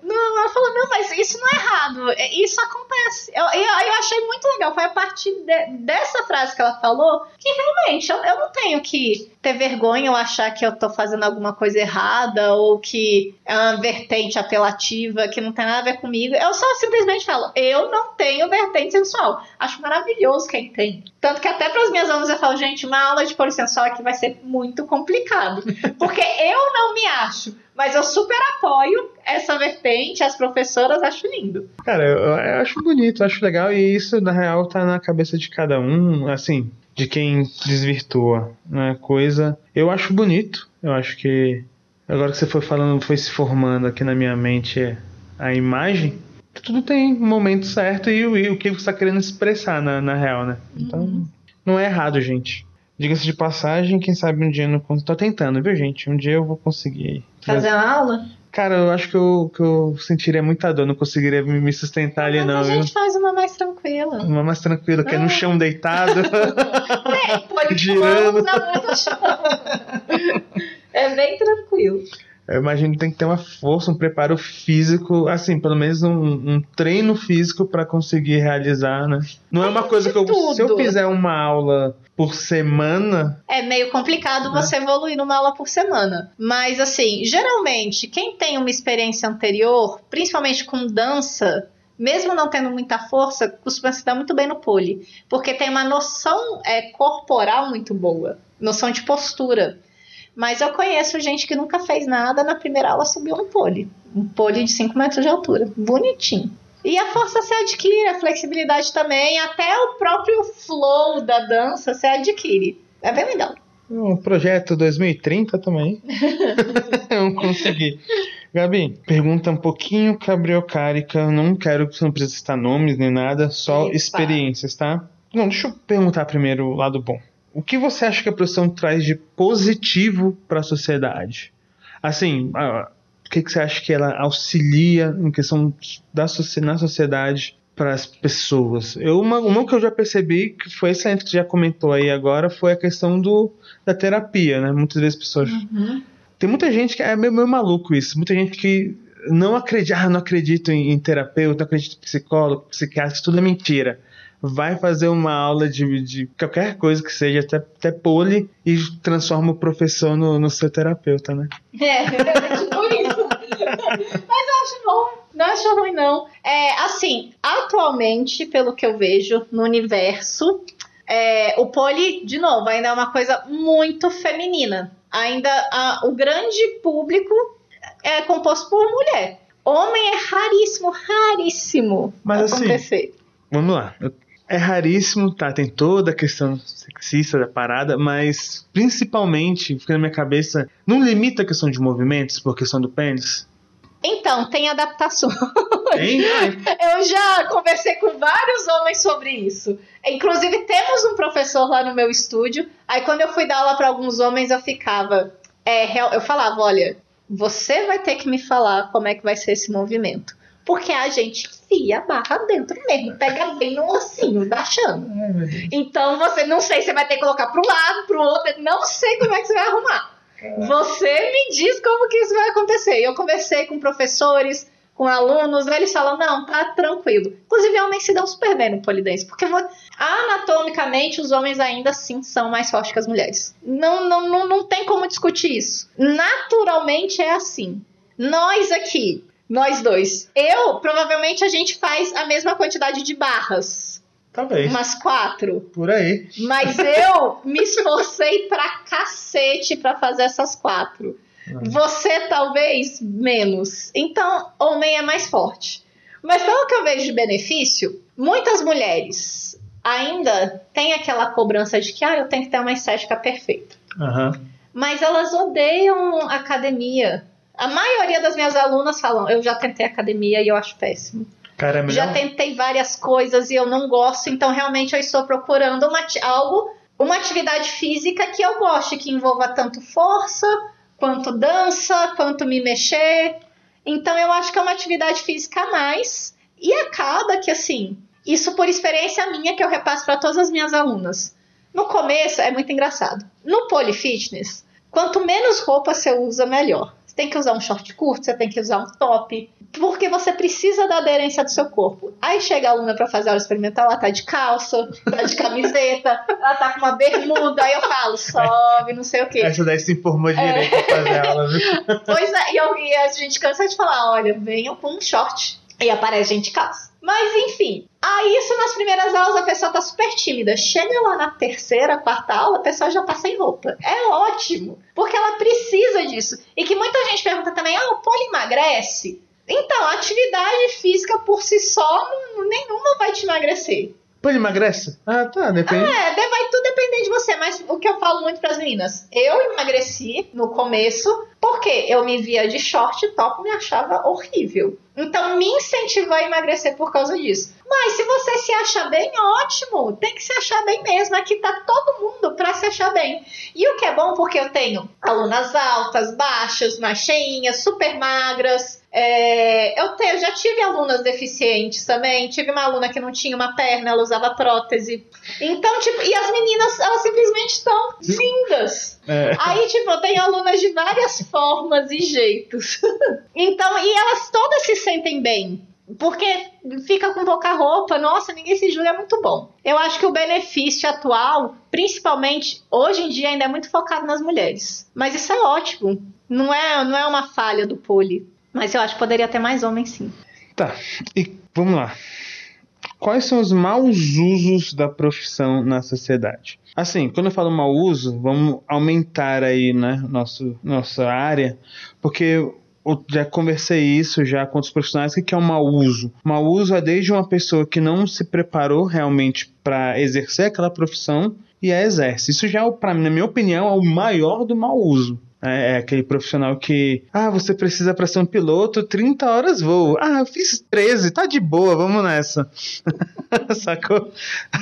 Não, mas isso não é errado. É, isso acontece. Eu, eu, eu achei muito legal. Foi a partir de, dessa frase que ela falou que realmente eu, eu não tenho que ter vergonha ou achar que eu tô fazendo alguma coisa errada ou que é uma vertente apelativa que não tem nada a ver comigo. Eu só simplesmente falo, eu não tenho vertente sensual. Acho maravilhoso quem tem. Tanto que até para as minhas alunas eu falo, gente, uma aula de polisensual aqui vai ser muito complicado. Porque eu não me acho. Mas eu super apoio essa vertente, as professoras acho lindo. Cara, eu, eu acho bonito, eu acho legal, e isso, na real, tá na cabeça de cada um, assim, de quem desvirtua né, coisa. Eu acho bonito, eu acho que agora que você foi falando, foi se formando aqui na minha mente a imagem, tudo tem um momento certo e, e o que você está querendo expressar na, na real, né? Então, uhum. não é errado, gente. Diga-se de passagem, quem sabe um dia eu não consigo. Tô tentando, viu, gente? Um dia eu vou conseguir. Fazer uma aula? Cara, eu acho que eu, que eu sentiria muita dor, não conseguiria me sustentar ali, Mas não. A gente faz uma mais tranquila. Uma mais tranquila, que é no ah. chão deitado. é, pode girando. é bem tranquilo. Eu imagino que tem que ter uma força, um preparo físico, assim, pelo menos um, um treino físico para conseguir realizar, né? Não é uma coisa que eu, se eu fizer uma aula por semana. É meio complicado né? você evoluir numa aula por semana. Mas, assim, geralmente, quem tem uma experiência anterior, principalmente com dança, mesmo não tendo muita força, costuma se dar muito bem no pole. Porque tem uma noção é, corporal muito boa, noção de postura. Mas eu conheço gente que nunca fez nada, na primeira aula subiu no pole. Um pole de 5 metros de altura. Bonitinho. E a força se adquire, a flexibilidade também, até o próprio flow da dança se adquire. É bem legal. Um projeto 2030 também. não consegui. Gabi, pergunta um pouquinho cabriocárica. Não quero que você não precise citar nomes nem nada, só Epa. experiências, tá? Não, deixa eu perguntar primeiro o lado bom. O que você acha que a profissão traz de positivo para a sociedade? Assim, que, que você acha que ela auxilia em questão da na sociedade para as pessoas? Eu, uma, uma que eu já percebi que foi excelente que já comentou aí agora foi a questão do, da terapia, né? Muitas vezes pessoas uhum. tem muita gente que é meio, meio maluco isso, muita gente que não acredita, ah, não acredito em, em terapeuta, acredito em psicólogo, psiquiatra, tudo é mentira vai fazer uma aula de, de qualquer coisa que seja, até, até pole, e transforma o professor no, no seu terapeuta, né? É, é tipo isso. Mas eu acho bom. Não acho ruim, não. É, assim, atualmente, pelo que eu vejo no universo, é, o pole, de novo, ainda é uma coisa muito feminina. Ainda a, o grande público é composto por mulher. Homem é raríssimo, raríssimo Mas, assim, acontecer. Assim, vamos lá. Eu é raríssimo, tá? Tem toda a questão sexista da parada, mas principalmente, fica na minha cabeça, não limita a questão de movimentos por questão do pênis? Então, tem adaptação. Eu já conversei com vários homens sobre isso. Inclusive, temos um professor lá no meu estúdio. Aí, quando eu fui dar aula para alguns homens, eu ficava. É, eu falava: olha, você vai ter que me falar como é que vai ser esse movimento. Porque a gente enfia a barra dentro mesmo, pega bem no ossinho da chama. Então você não sei se vai ter que colocar pro lado, pro outro, não sei como é que você vai arrumar. Você me diz como que isso vai acontecer. Eu conversei com professores, com alunos, eles falam, não, tá tranquilo. Inclusive, homens se dão super bem no polidense, porque anatomicamente os homens ainda assim são mais fortes que as mulheres. Não, não, não, não tem como discutir isso. Naturalmente é assim. Nós aqui, nós dois. Eu, provavelmente, a gente faz a mesma quantidade de barras. Talvez. Umas quatro. Por aí. Mas eu me esforcei pra cacete pra fazer essas quatro. Não. Você, talvez, menos. Então, homem é mais forte. Mas pelo que eu vejo de benefício, muitas mulheres ainda têm aquela cobrança de que ah, eu tenho que ter uma estética perfeita. Uhum. Mas elas odeiam academia. A maioria das minhas alunas falam: eu já tentei academia e eu acho péssimo. Cara, é já tentei várias coisas e eu não gosto, então realmente eu estou procurando uma, algo, uma atividade física que eu goste, que envolva tanto força, quanto dança, quanto me mexer. Então eu acho que é uma atividade física a mais. E acaba que assim, isso por experiência minha que eu repasso para todas as minhas alunas. No começo é muito engraçado. No Polyfitness, quanto menos roupa você usa, melhor. Você tem que usar um short curto, você tem que usar um top. porque você precisa da aderência do seu corpo. Aí chega a aluna para fazer aula experimental, ela tá de calça, tá de camiseta, ela tá com uma bermuda, aí eu falo, sobe, não sei o quê. Essa daí se informou direito é. pra fazer aula, viu? Pois é, e, eu, e a gente cansa de falar, olha, venham com um short. E aparece gente de calça. Mas enfim, aí isso nas primeiras aulas a pessoa tá super tímida. Chega lá na terceira, quarta aula, a pessoa já tá sem roupa. É ótimo, porque ela precisa disso. E que muita gente pergunta também: ah, o poli emagrece? Então, a atividade física por si só, não, nenhuma vai te emagrecer. Ele emagrece? Ah, tá, depende. É, vai tudo depender de você, mas o que eu falo muito para as meninas, eu emagreci no começo porque eu me via de short e top e me achava horrível. Então me incentivou a emagrecer por causa disso. Mas se você se acha bem, ótimo. Tem que se achar bem mesmo. Aqui tá todo mundo para se achar bem. E o que é bom porque eu tenho alunas altas, baixas, mais cheinhas, super magras, é, eu, te, eu, já tive alunas deficientes também. Tive uma aluna que não tinha uma perna, ela usava prótese. Então, tipo, e as meninas, elas simplesmente estão lindas. É. Aí, tipo, eu tenho alunas de várias formas e jeitos. então, e elas todas se sentem bem. Porque fica com pouca roupa, nossa, ninguém se julga, é muito bom. Eu acho que o benefício atual, principalmente hoje em dia, ainda é muito focado nas mulheres. Mas isso é ótimo. Não é, não é uma falha do poli. Mas eu acho que poderia ter mais homens, sim. Tá, e vamos lá. Quais são os maus usos da profissão na sociedade? Assim, quando eu falo mau uso, vamos aumentar aí, né, nosso, nossa área, porque eu já conversei isso já com os profissionais, o que é um mau uso? Mau uso é desde uma pessoa que não se preparou realmente para exercer aquela profissão e a exerce. Isso já, é, na minha opinião, é o maior do mau uso. É, é aquele profissional que, ah, você precisa para ser um piloto, 30 horas voo. Ah, eu fiz 13, tá de boa, vamos nessa. Sacou?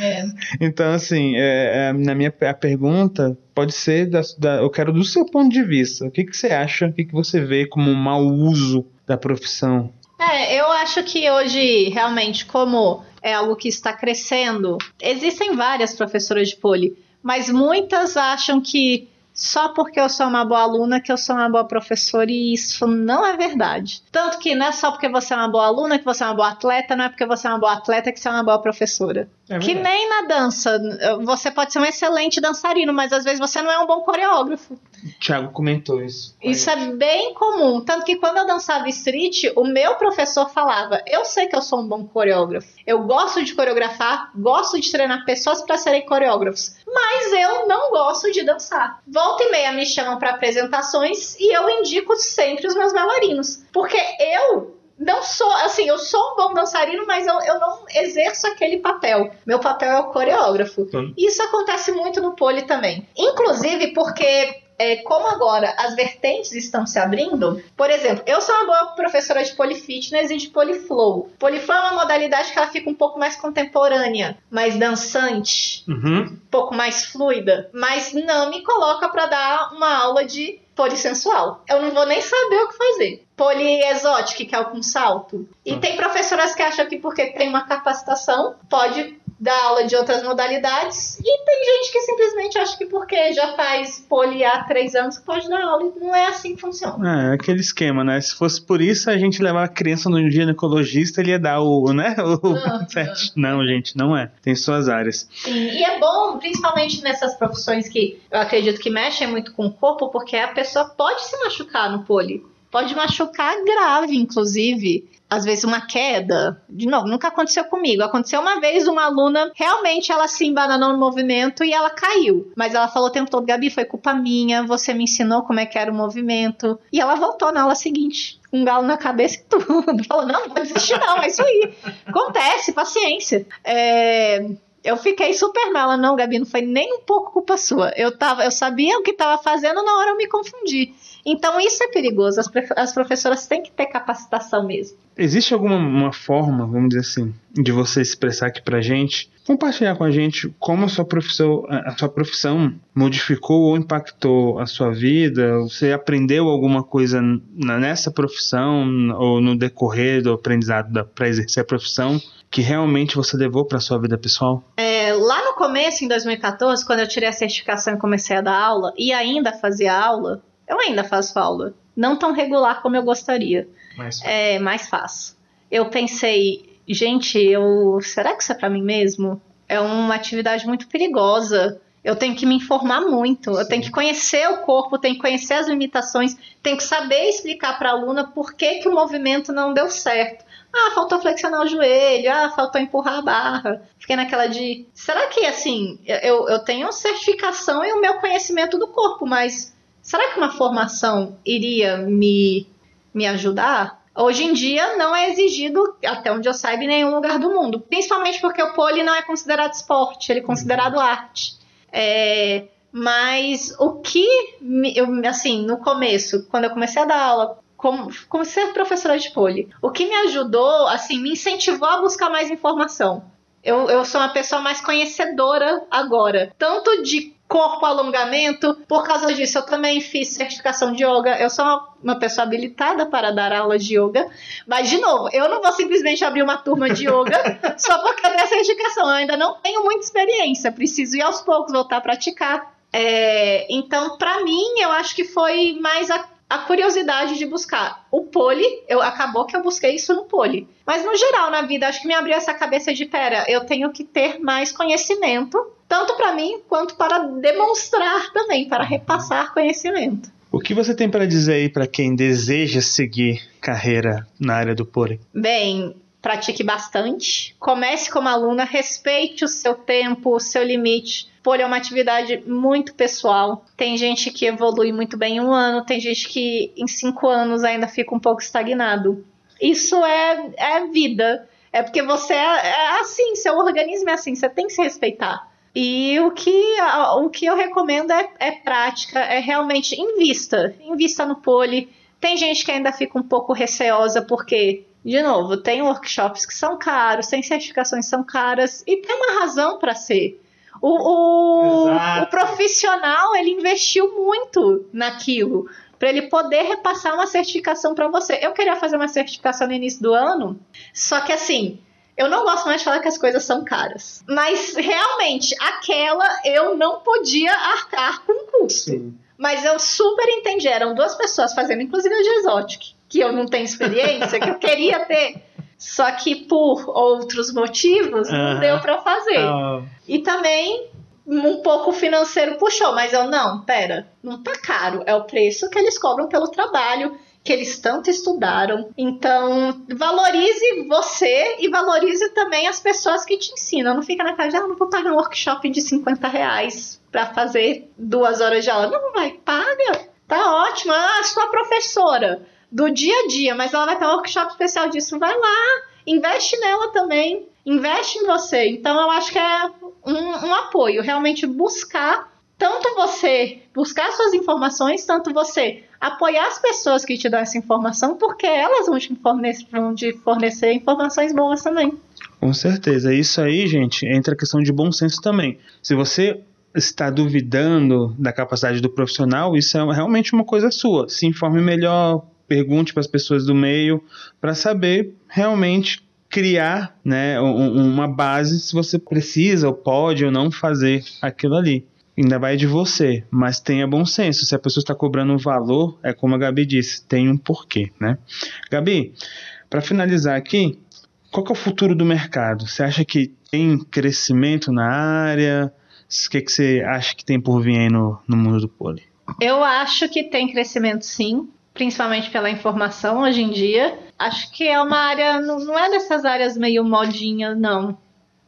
É. Então, assim, é, é, na minha a pergunta pode ser, da, da, eu quero do seu ponto de vista. O que, que você acha, o que, que você vê como um mau uso da profissão? É, eu acho que hoje, realmente, como é algo que está crescendo, existem várias professoras de poli, mas muitas acham que só porque eu sou uma boa aluna que eu sou uma boa professora e isso não é verdade. Tanto que não é só porque você é uma boa aluna que você é uma boa atleta, não é porque você é uma boa atleta que você é uma boa professora. É que nem na dança. Você pode ser um excelente dançarino, mas às vezes você não é um bom coreógrafo. O Thiago comentou isso. Isso é bem comum. Tanto que quando eu dançava street, o meu professor falava: Eu sei que eu sou um bom coreógrafo. Eu gosto de coreografar, gosto de treinar pessoas para serem coreógrafos. Mas eu não gosto de dançar. Volta e meia me chamam para apresentações e eu indico sempre os meus bailarinos. Porque eu não sou, assim, eu sou um bom dançarino, mas eu, eu não exerço aquele papel. Meu papel é o coreógrafo. Isso acontece muito no pole também. Inclusive porque é, como agora as vertentes estão se abrindo, por exemplo, eu sou uma boa professora de polifitness e de poliflow. Poliflow é uma modalidade que ela fica um pouco mais contemporânea, mais dançante, uhum. um pouco mais fluida, mas não me coloca para dar uma aula de polissensual. Eu não vou nem saber o que fazer. Poliexótico, que é o com salto. E uhum. tem professoras que acham que porque tem uma capacitação, pode dar aula de outras modalidades e tem gente que simplesmente acha que porque já faz poli há três anos pode dar aula e não é assim que funciona. É, aquele esquema, né? Se fosse por isso a gente levar a criança no ginecologista, ele ia dar o, né? O uhum. Não, gente, não é. Tem suas áreas. Sim, e é bom, principalmente nessas profissões que eu acredito que mexem muito com o corpo, porque a pessoa pode se machucar no poli. Pode machucar grave, inclusive às vezes uma queda. De novo, nunca aconteceu comigo. Aconteceu uma vez uma aluna, realmente ela se embananou no movimento e ela caiu. Mas ela falou o tempo todo, Gabi, foi culpa minha, você me ensinou como é que era o movimento. E ela voltou na aula seguinte. Um galo na cabeça e tudo. Falou, não, não pode desistir não, é isso aí. Acontece, paciência. É... Eu fiquei super mal. Não, Gabi, não foi nem um pouco culpa sua. Eu, tava, eu sabia o que estava fazendo, na hora eu me confundi. Então isso é perigoso. As, as professoras têm que ter capacitação mesmo. Existe alguma forma, vamos dizer assim, de você expressar aqui pra gente, compartilhar com a gente como a sua profissão, a sua profissão modificou ou impactou a sua vida? Você aprendeu alguma coisa nessa profissão ou no decorrer do aprendizado para exercer a profissão que realmente você levou para sua vida pessoal? É, lá no começo, em 2014, quando eu tirei a certificação e comecei a dar aula, e ainda fazia aula, eu ainda faço aula. não tão regular como eu gostaria. Mais É mais fácil. Eu pensei, gente, eu será que isso é para mim mesmo? É uma atividade muito perigosa. Eu tenho que me informar muito, eu Sim. tenho que conhecer o corpo, tenho que conhecer as limitações, tenho que saber explicar para a aluna por que, que o movimento não deu certo. Ah, faltou flexionar o joelho, ah, faltou empurrar a barra. Fiquei naquela de. Será que assim, eu, eu tenho certificação e o meu conhecimento do corpo, mas será que uma formação iria me, me ajudar? Hoje em dia não é exigido, até onde eu saiba, em nenhum lugar do mundo. Principalmente porque o pole não é considerado esporte, ele é considerado arte. É, mas o que, eu, assim, no começo, quando eu comecei a dar aula, como, como ser professora de pole, o que me ajudou, assim, me incentivou a buscar mais informação. Eu, eu sou uma pessoa mais conhecedora agora, tanto de corpo alongamento, por causa disso eu também fiz certificação de yoga, eu sou uma, pessoa habilitada para dar aulas de yoga, mas de novo, eu não vou simplesmente abrir uma turma de yoga só porque eu tenho a certificação, eu ainda não tenho muita experiência, preciso ir aos poucos voltar a praticar. É, então, para mim, eu acho que foi mais a, a curiosidade de buscar. O pole, eu, acabou que eu busquei isso no pole. Mas no geral, na vida, acho que me abriu essa cabeça de, pera, eu tenho que ter mais conhecimento, tanto para mim quanto para demonstrar também, para repassar conhecimento. O que você tem para dizer aí para quem deseja seguir carreira na área do pole? Bem, pratique bastante, comece como aluna, respeite o seu tempo, o seu limite. Pole é uma atividade muito pessoal. Tem gente que evolui muito bem em um ano, tem gente que em cinco anos ainda fica um pouco estagnado. Isso é, é vida. É porque você é, é assim, seu organismo é assim, você tem que se respeitar. E o que, o que eu recomendo é, é prática, é realmente invista. Invista no pole. Tem gente que ainda fica um pouco receosa porque, de novo, tem workshops que são caros, tem certificações que são caras e tem uma razão para ser. O, o, o profissional ele investiu muito naquilo para ele poder repassar uma certificação para você. Eu queria fazer uma certificação no início do ano, só que assim, eu não gosto mais de falar que as coisas são caras. Mas realmente, aquela eu não podia arcar com o custo. Mas eu super entendi. Eram duas pessoas fazendo, inclusive a de Exotic, que eu não tenho experiência, que eu queria ter. Só que por outros motivos não deu pra fazer. Ah, E também um pouco financeiro puxou, mas eu não, pera, não tá caro, é o preço que eles cobram pelo trabalho que eles tanto estudaram. Então, valorize você e valorize também as pessoas que te ensinam. Não fica na casa de, ah, não vou pagar um workshop de 50 reais pra fazer duas horas de aula. Não, vai, paga. Tá ótimo. Ah, sua professora do dia a dia, mas ela vai ter um workshop especial disso. Vai lá, investe nela também. Investe em você. Então, eu acho que é um, um apoio. Realmente buscar, tanto você buscar suas informações, tanto você apoiar as pessoas que te dão essa informação, porque elas vão te fornecer, vão te fornecer informações boas também. Com certeza. Isso aí, gente, entra a questão de bom senso também. Se você está duvidando da capacidade do profissional, isso é realmente uma coisa sua. Se informe melhor, pergunte para as pessoas do meio, para saber realmente criar né, um- uma base se você precisa ou pode ou não fazer aquilo ali. Ainda vai de você, mas tenha bom senso. Se a pessoa está cobrando um valor, é como a Gabi disse, tem um porquê, né? Gabi, para finalizar aqui, qual é o futuro do mercado? Você acha que tem crescimento na área? O que, que você acha que tem por vir aí no, no mundo do pole? Eu acho que tem crescimento sim, principalmente pela informação hoje em dia. Acho que é uma área, não não é dessas áreas meio modinha, não.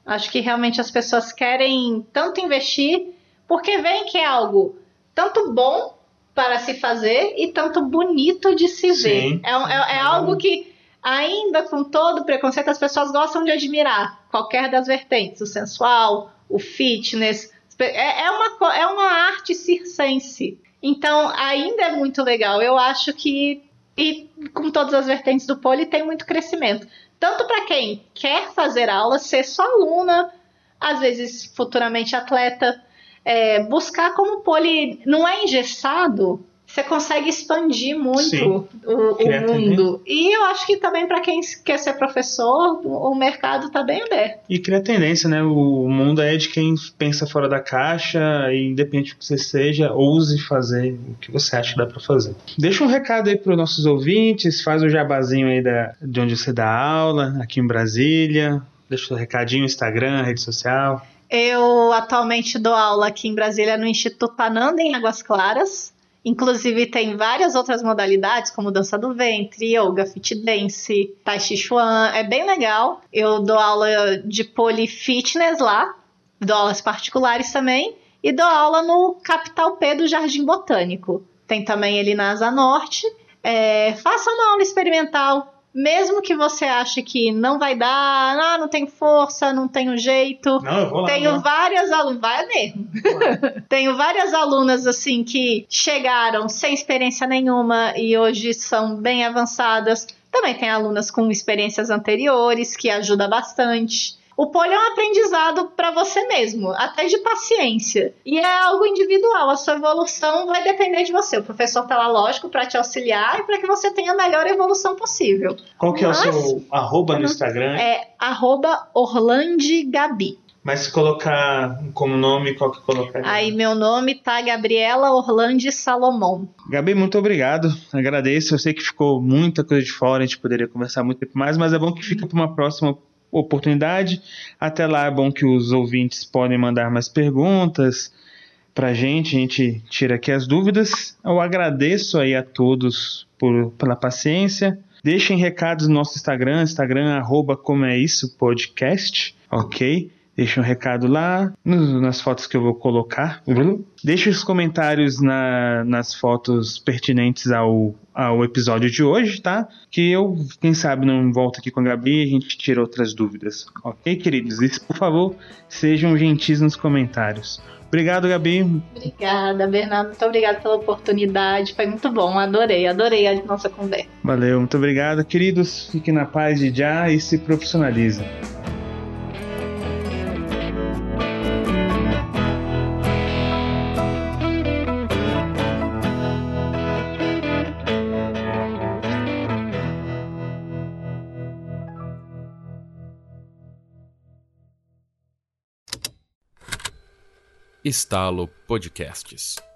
Acho que realmente as pessoas querem tanto investir porque veem que é algo tanto bom para se fazer e tanto bonito de se ver. Sim. É, um- é- é algo que, ainda com todo o preconceito, as pessoas gostam de admirar. Qualquer das vertentes, o sensual, o fitness. É, é uma, é uma arte circense. Então, ainda é muito legal. Eu acho que, e com todas as vertentes do pole, tem muito crescimento. Tanto para quem quer fazer aula, ser só aluna, às vezes futuramente atleta, é, buscar como pole não é engessado, você consegue expandir muito o, o mundo. E eu acho que também para quem quer ser professor, o mercado está bem aberto. E cria tendência, né? O mundo é de quem pensa fora da caixa e independente do que você seja, ouse fazer o que você acha que dá para fazer. Deixa um recado aí para os nossos ouvintes, faz o jabazinho aí da, de onde você dá aula, aqui em Brasília. Deixa o recadinho, Instagram, rede social. Eu atualmente dou aula aqui em Brasília no Instituto Ananda, em Águas Claras. Inclusive tem várias outras modalidades, como dança do ventre, yoga, fit dance, tai chi chuan. É bem legal. Eu dou aula de poli fitness lá, dou aulas particulares também e dou aula no Capital P do Jardim Botânico. Tem também ele na Asa Norte. É, faça uma aula experimental, mesmo que você ache que não vai dar, ah, não tenho força, não tenho jeito. Não, eu vou lá, tenho várias alunas, vai mesmo. tenho várias alunas assim que chegaram sem experiência nenhuma e hoje são bem avançadas. Também tem alunas com experiências anteriores que ajuda bastante. O poli é um aprendizado para você mesmo, até de paciência. E é algo individual, a sua evolução vai depender de você. O professor tá lá, lógico, para te auxiliar e para que você tenha a melhor evolução possível. Qual que Mas- é o seu arroba no Instagram? É arroba Orlandigabi. Mas se colocar como nome, qual que colocar? Aí meu nome tá Gabriela Orlandi Salomão. Gabi, muito obrigado. Agradeço. Eu sei que ficou muita coisa de fora, a gente poderia conversar muito tempo mais, mas é bom que fica para uma próxima oportunidade. Até lá é bom que os ouvintes podem mandar mais perguntas pra gente, a gente tira aqui as dúvidas. Eu agradeço aí a todos por, pela paciência. Deixem recados no nosso Instagram, Instagram arroba como é isso podcast, ok? Deixa um recado lá nas fotos que eu vou colocar. Deixe os comentários na- nas fotos pertinentes ao, ao episódio de hoje, tá? Que eu, quem sabe, não volto aqui com a Gabi e a gente tira outras dúvidas. Ok, queridos? E, por favor, sejam gentis nos comentários. Obrigado, Gabi. Obrigada, Bernardo. Muito obrigada pela oportunidade. Foi muito bom. Adorei, adorei a nossa conversa. Valeu, muito obrigado. Queridos, fiquem na paz de já e se profissionalizem. Estalo Podcasts.